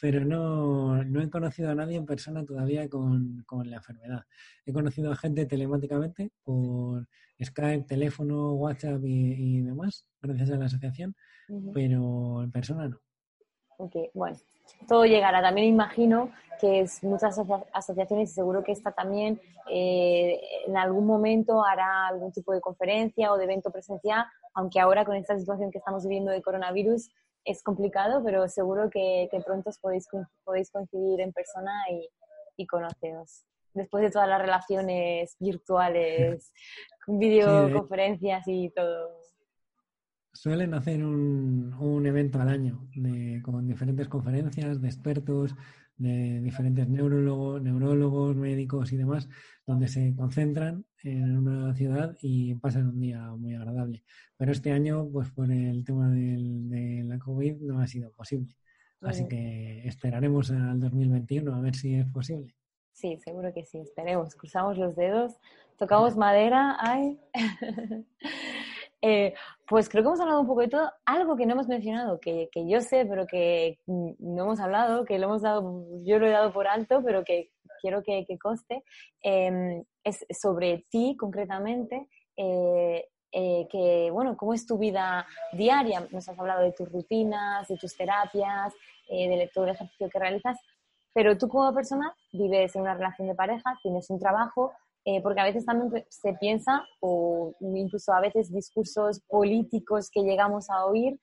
pero no, no he conocido a nadie en persona todavía con, la enfermedad. He conocido a gente telemáticamente por Skype, teléfono, WhatsApp y, demás, gracias a la asociación, pero en persona no. Ok, bueno, todo llegará. También imagino que es muchas asociaciones y seguro que esta también eh, en algún momento hará algún tipo de conferencia o de evento presencial, aunque ahora con esta situación que estamos viviendo de coronavirus es complicado, pero seguro que, pronto podéis, podéis coincidir en persona y, y conoceros. Después de todas las relaciones virtuales, videoconferencias y todo. Suelen hacer un, un evento al año con diferentes conferencias de expertos, de diferentes neurólogos, neurólogos, médicos y demás, donde se concentran en una ciudad y pasan un día muy agradable. Pero este año, pues por el tema de la COVID, no ha sido posible. Así que esperaremos al 2021 a ver si es posible. Sí, seguro que sí, esperemos. Cruzamos los dedos, tocamos madera, ay. Eh, pues creo que hemos hablado un poco de todo. Algo que no hemos mencionado, que, que, yo sé, pero que no hemos hablado, que lo hemos dado, yo lo he dado por alto, pero que quiero que, que conste, eh, es sobre ti concretamente. Eh, eh, que, bueno, cómo es tu vida diaria. Nos has hablado de tus rutinas, de tus terapias, eh, de todo el ejercicio que realizas, pero tú como persona vives en una relación de pareja, tienes un trabajo, porque a veces también se piensa, o incluso a veces discursos políticos que llegamos a oír,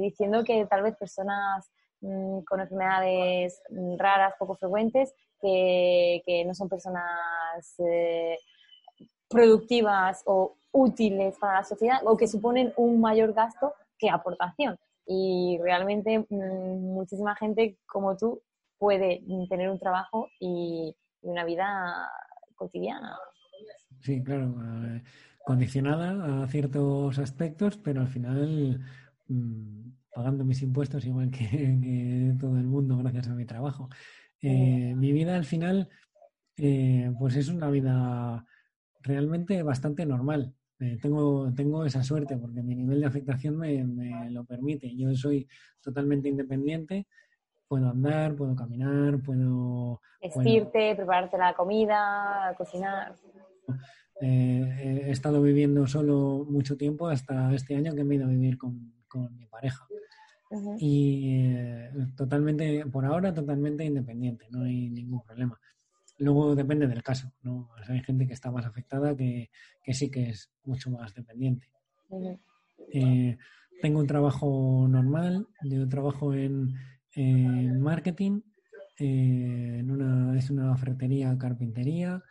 diciendo que tal vez personas mm, con enfermedades mm, raras, poco frecuentes, que, no son personas productivas o útiles para la sociedad o que suponen un mayor gasto que aportación. Y realmente mm, muchísima gente como tú puede tener un trabajo y, una vida cotidiana. Sí, claro, eh, condicionada a ciertos aspectos, pero al final mm, pagando mis impuestos igual que, todo el mundo gracias a mi trabajo. Eh, mi vida al final, eh, pues es una vida realmente bastante normal. Eh, tengo, tengo esa suerte porque mi nivel de afectación me, me, lo permite. Yo soy totalmente independiente, puedo andar, puedo caminar, puedo... Vestirte, prepararte la comida, cocinar. Eh, he estado viviendo solo mucho tiempo hasta este año que me he ido a vivir con, con mi pareja. Y eh, totalmente, por ahora, totalmente independiente, no hay ningún problema. Luego depende del caso, ¿no? hay gente que está más afectada que, que sí que es mucho más dependiente. Eh, tengo un trabajo normal, yo trabajo en, en marketing, eh, en una, es una ferretería carpintería,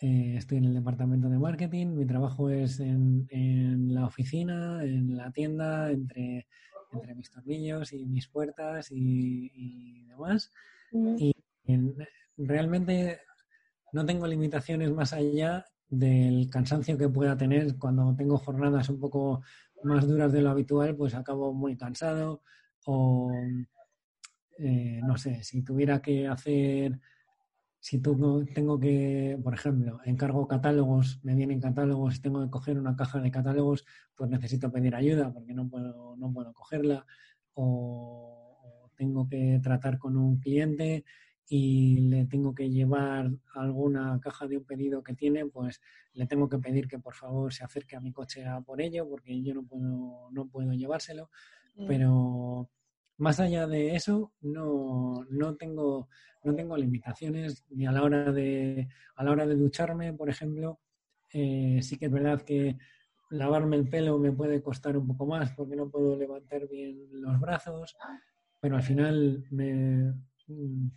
eh, estoy en el departamento de marketing, mi trabajo es en, en la oficina, en la tienda, entre, entre mis tornillos y mis puertas y, y demás. Y en, realmente no tengo limitaciones más allá del cansancio que pueda tener cuando tengo jornadas un poco más duras de lo habitual, pues acabo muy cansado o eh, no sé, si tuviera que hacer, si tengo, tengo que, por ejemplo, encargo catálogos, me vienen catálogos y tengo que coger una caja de catálogos, pues necesito pedir ayuda porque no puedo, no puedo cogerla o, o tengo que tratar con un cliente y le tengo que llevar alguna caja de un pedido que tiene, pues le tengo que pedir que por favor se acerque a mi coche a por ello, porque yo no puedo, no puedo llevárselo. Mm. Pero más allá de eso, no, no, tengo, no tengo limitaciones ni a la hora de, a la hora de ducharme, por ejemplo. Eh, sí que es verdad que lavarme el pelo me puede costar un poco más porque no puedo levantar bien los brazos, pero al final me,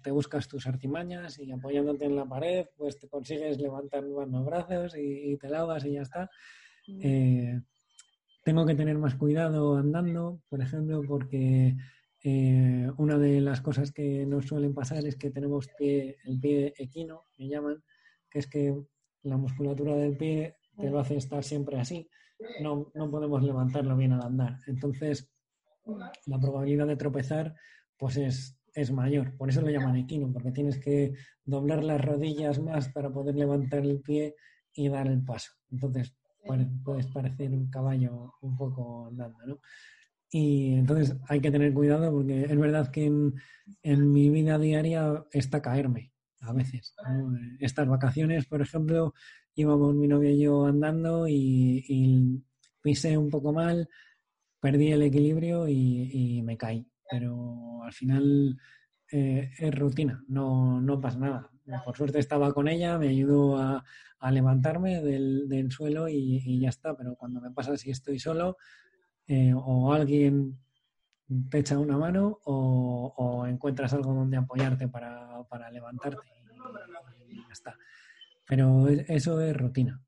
te buscas tus artimañas y apoyándote en la pared, pues te consigues levantar los brazos y, te lavas y ya está. Mm. Eh, tengo que tener más cuidado andando, por ejemplo, porque eh, una de las cosas que nos suelen pasar es que tenemos pie, el pie equino, me llaman, que es que la musculatura del pie te lo hace estar siempre así. No, no podemos levantarlo bien al andar. Entonces, la probabilidad de tropezar pues es es mayor. Por eso lo llaman equino, porque tienes que doblar las rodillas más para poder levantar el pie y dar el paso. Entonces puedes parecer un caballo un poco andando, ¿no? Y entonces hay que tener cuidado porque es verdad que en, mi vida diaria está caerme a veces. Estas vacaciones, por ejemplo, íbamos mi novia y yo andando y, pisé un poco mal, perdí el equilibrio y me caí pero al final eh, es rutina, no, no pasa nada. Por suerte estaba con ella, me ayudó a, levantarme del, suelo y, ya está, pero cuando me pasa si estoy solo eh, o alguien te echa una mano o, encuentras algo donde apoyarte para, levantarte y, ya está. Pero eso es rutina.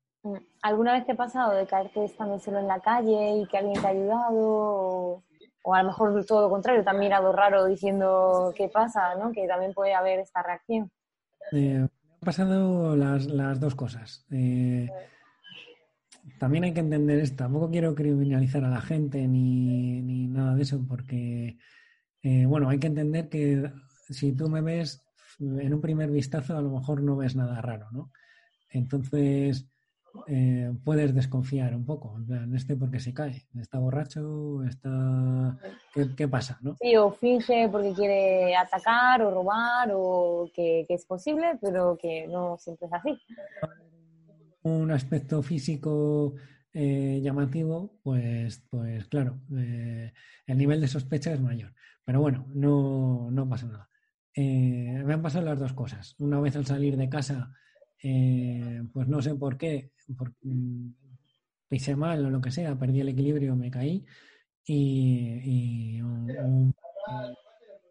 ¿Alguna vez te ha pasado de caerte estando solo en la calle y que alguien te ha ayudado? o a lo mejor todo lo contrario, te han mirado raro diciendo qué pasa, ¿no? Que también puede haber esta reacción. Eh, me han pasado las, dos cosas. Eh, también hay que entender esto. Tampoco quiero criminalizar a la gente ni, nada de eso, porque, eh, bueno, hay que entender que si tú me ves en un primer vistazo, a lo mejor no ves nada raro, ¿no? Entonces, eh, puedes desconfiar un poco. En plan, este porque se cae, está borracho, está... ¿Qué, qué pasa? ¿no? Sí, o finge porque quiere atacar o robar o que, que es posible, pero que no siempre es así. Un aspecto físico eh, llamativo, pues, pues claro, eh, el nivel de sospecha es mayor. Pero bueno, no, no pasa nada. Eh, me han pasado las dos cosas. Una vez al salir de casa, eh, pues no sé por qué, por- mm, mal o lo que sea, perdí el equilibrio, me caí y, y un- un-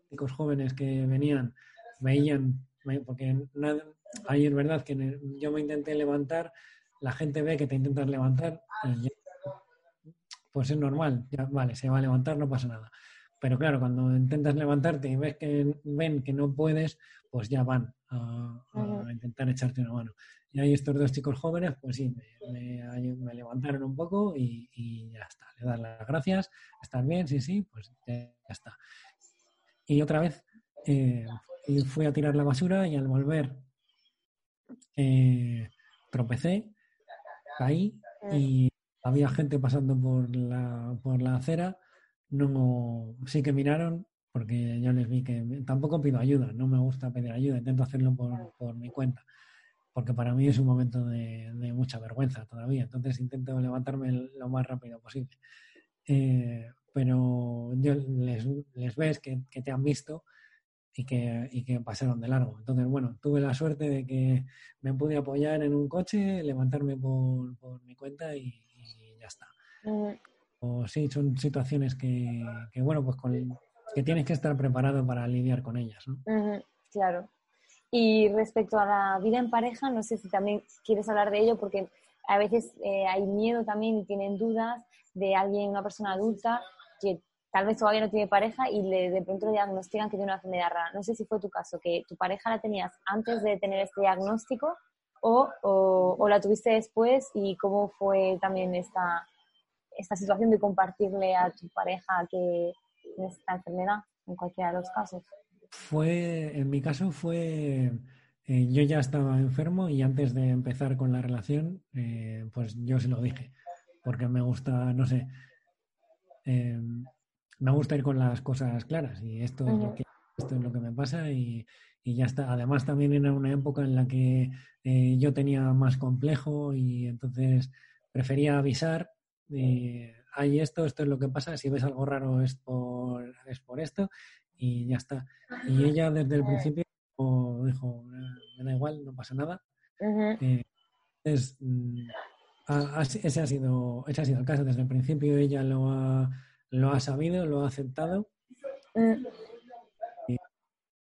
chicos jóvenes que venían veían, ve- porque nada- ahí es verdad que yo me intenté levantar, la gente ve que te intentas levantar y ya, pues es normal, ya vale, se va a levantar, no pasa nada. Pero claro, cuando intentas levantarte y ves que ven que no puedes, pues ya van a, intentar echarte una mano. Y ahí estos dos chicos jóvenes, pues sí, me, me- me levantaron un poco y, y ya está. Le das las gracias, ¿estás bien? Sí, sí, pues ya, está. Y otra vez eh, fui a tirar la basura y al volver eh, tropecé, caí y había gente pasando por la, por la acera. No, sí que miraron porque yo les vi que tampoco pido ayuda, no me gusta pedir ayuda, intento hacerlo por, por mi cuenta, porque para mí es un momento de, de mucha vergüenza todavía, entonces intento levantarme lo más rápido posible. Eh, pero yo les, les ves que, que te han visto y que, y que pasaron de largo. Entonces, bueno, tuve la suerte de que me pude apoyar en un coche, levantarme por, por mi cuenta y, y ya está. Mm, O sí, son situaciones que, que, bueno, pues con, que tienes que estar preparado para lidiar con ellas, ¿no? ujú, Claro. Y respecto a la vida en pareja, no sé si también quieres hablar de ello, porque a veces eh, hay miedo también y tienen dudas de alguien, una persona adulta, que tal vez todavía no tiene pareja y de pronto le diagnostican que tiene una enfermedad rara. No sé si fue tu caso, que tu pareja la tenías antes de tener este diagnóstico o, o, la tuviste después y cómo fue también esta, esta situación de compartirle a tu pareja que esta enfermedad, en cualquiera de los casos. Fue, en mi caso fue, eh, yo ya estaba enfermo y antes de empezar con la relación, eh, pues yo se lo dije, porque me gusta, no sé, eh, me gusta ir con las cosas claras y esto, es, lo que, esto es lo que me pasa y, y ya está. Además también era una época en la que eh, yo tenía más complejo y entonces prefería avisar. eh, hay esto, esto es lo que pasa, si ves algo raro es por, es por esto y ya está. Y ella desde el principio dijo, "Eh, me da igual, no pasa nada. Eh, mm, ese, ha sido, ese ha sido el caso. Desde el principio ella lo ha, lo ha sabido, lo ha aceptado Mm,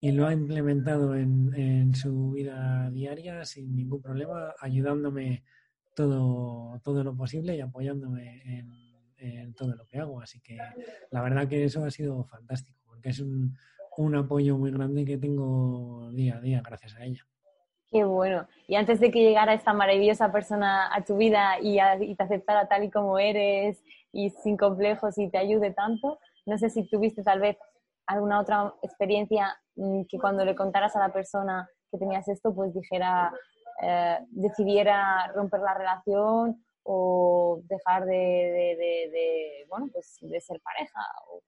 y lo ha implementado en, en su vida diaria sin ningún problema, ayudándome todo, todo lo posible y apoyándome en, en todo lo que hago. Así que la verdad que eso ha sido fantástico, porque es un, un apoyo muy grande que tengo día a día gracias a ella. Qué bueno. Y antes de que llegara esta maravillosa persona a tu vida y, a- y te aceptara tal y como eres y sin complejos y te ayude tanto, no sé si tuviste tal vez alguna otra experiencia mm, que cuando le contaras a la persona que tenías esto, pues dijera, eh, decidiera romper la relación o dejar de, de- de- de, bueno, pues de ser pareja. o-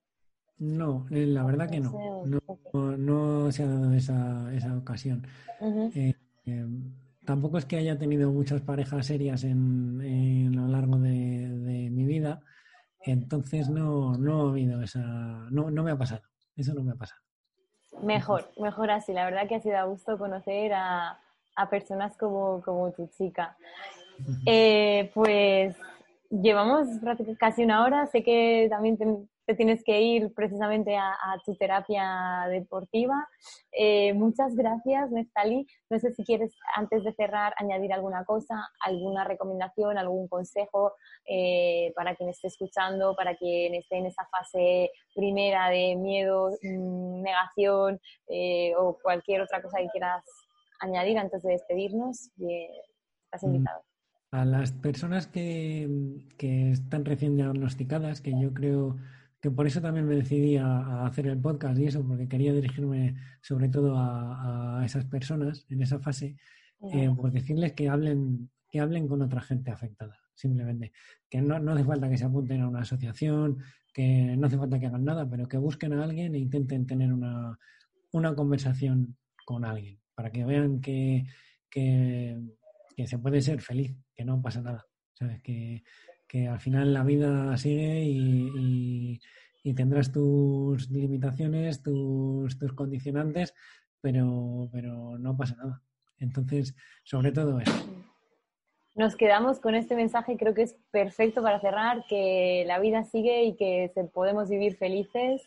No, eh, la verdad que no. No, no, no se ha dado esa, esa ocasión. Eh, eh, tampoco es que haya tenido muchas parejas serias en, en lo largo de mi vida, entonces no, no ha habido esa, no, no me ha pasado, eso no me ha pasado. Mejor, mejor así. La verdad que ha sido a gusto conocer a, a personas como, como tu chica. Eh, pues llevamos prácticamente casi una hora. Sé que también te, tienes que ir precisamente a, a tu terapia deportiva. Eh, muchas gracias, Neftali. No sé si quieres, antes de cerrar, añadir alguna cosa, alguna recomendación, algún consejo eh, para quien esté escuchando, para quien esté en esa fase primera de miedo, mm, negación eh, o cualquier otra cosa que quieras añadir antes de despedirnos. estás Mm. invitado. A las personas que, que están recién diagnosticadas, que yo creo que por eso también me decidí a, a hacer el podcast y eso, porque quería dirigirme sobre todo a, a esas personas en esa fase, eh, pues decirles que hablen, que que hablen con otra gente afectada, simplemente. Que no, no hace falta que se apunten a una asociación, que no hace falta que hagan nada, pero que busquen a alguien e intenten tener una, una conversación con alguien, para que vean que, que, se puede ser feliz, que no pasa nada. ¿Sabes? Que, que al final la vida sigue y, tendrás tus limitaciones, tus, tus condicionantes, pero, pero no pasa nada. Entonces, sobre todo eso. Nos quedamos con este mensaje, creo que es perfecto para cerrar, que la vida sigue y que podemos vivir felices.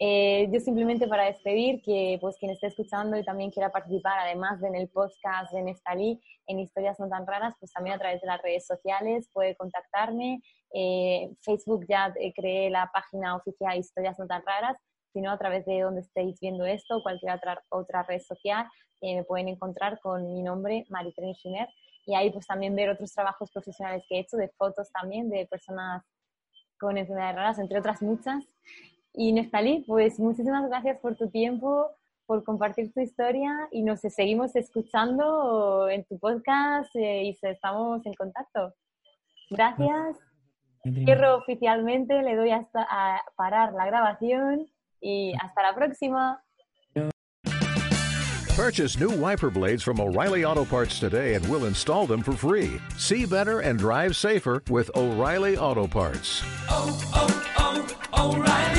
Eh, yo simplemente para despedir, que pues quien esté escuchando y también quiera participar, además de en el podcast de Nestalí, en Historias No Tan Raras, pues también a través de las redes sociales puede contactarme. Eh, Facebook ya eh, creé la página oficial Historias No Tan Raras, sino a través de donde estéis viendo esto o cualquier otra, otra red social, me pueden encontrar con mi nombre, Maritren Giner y ahí pues también ver otros trabajos profesionales que he hecho, de fotos también de personas con enfermedades raras, entre otras muchas. Y Neftalí, pues muchísimas gracias por tu tiempo, por compartir tu historia y nos seguimos escuchando en tu podcast eh, y estamos en contacto. Gracias. Cierro oficialmente, le doy hasta a parar la grabación y hasta la próxima. Purchase new wiper blades from O'Reilly Auto Parts today and we'll install them for free. See better and drive safer with O'Reilly Auto Parts. Oh, oh, oh, O'Reilly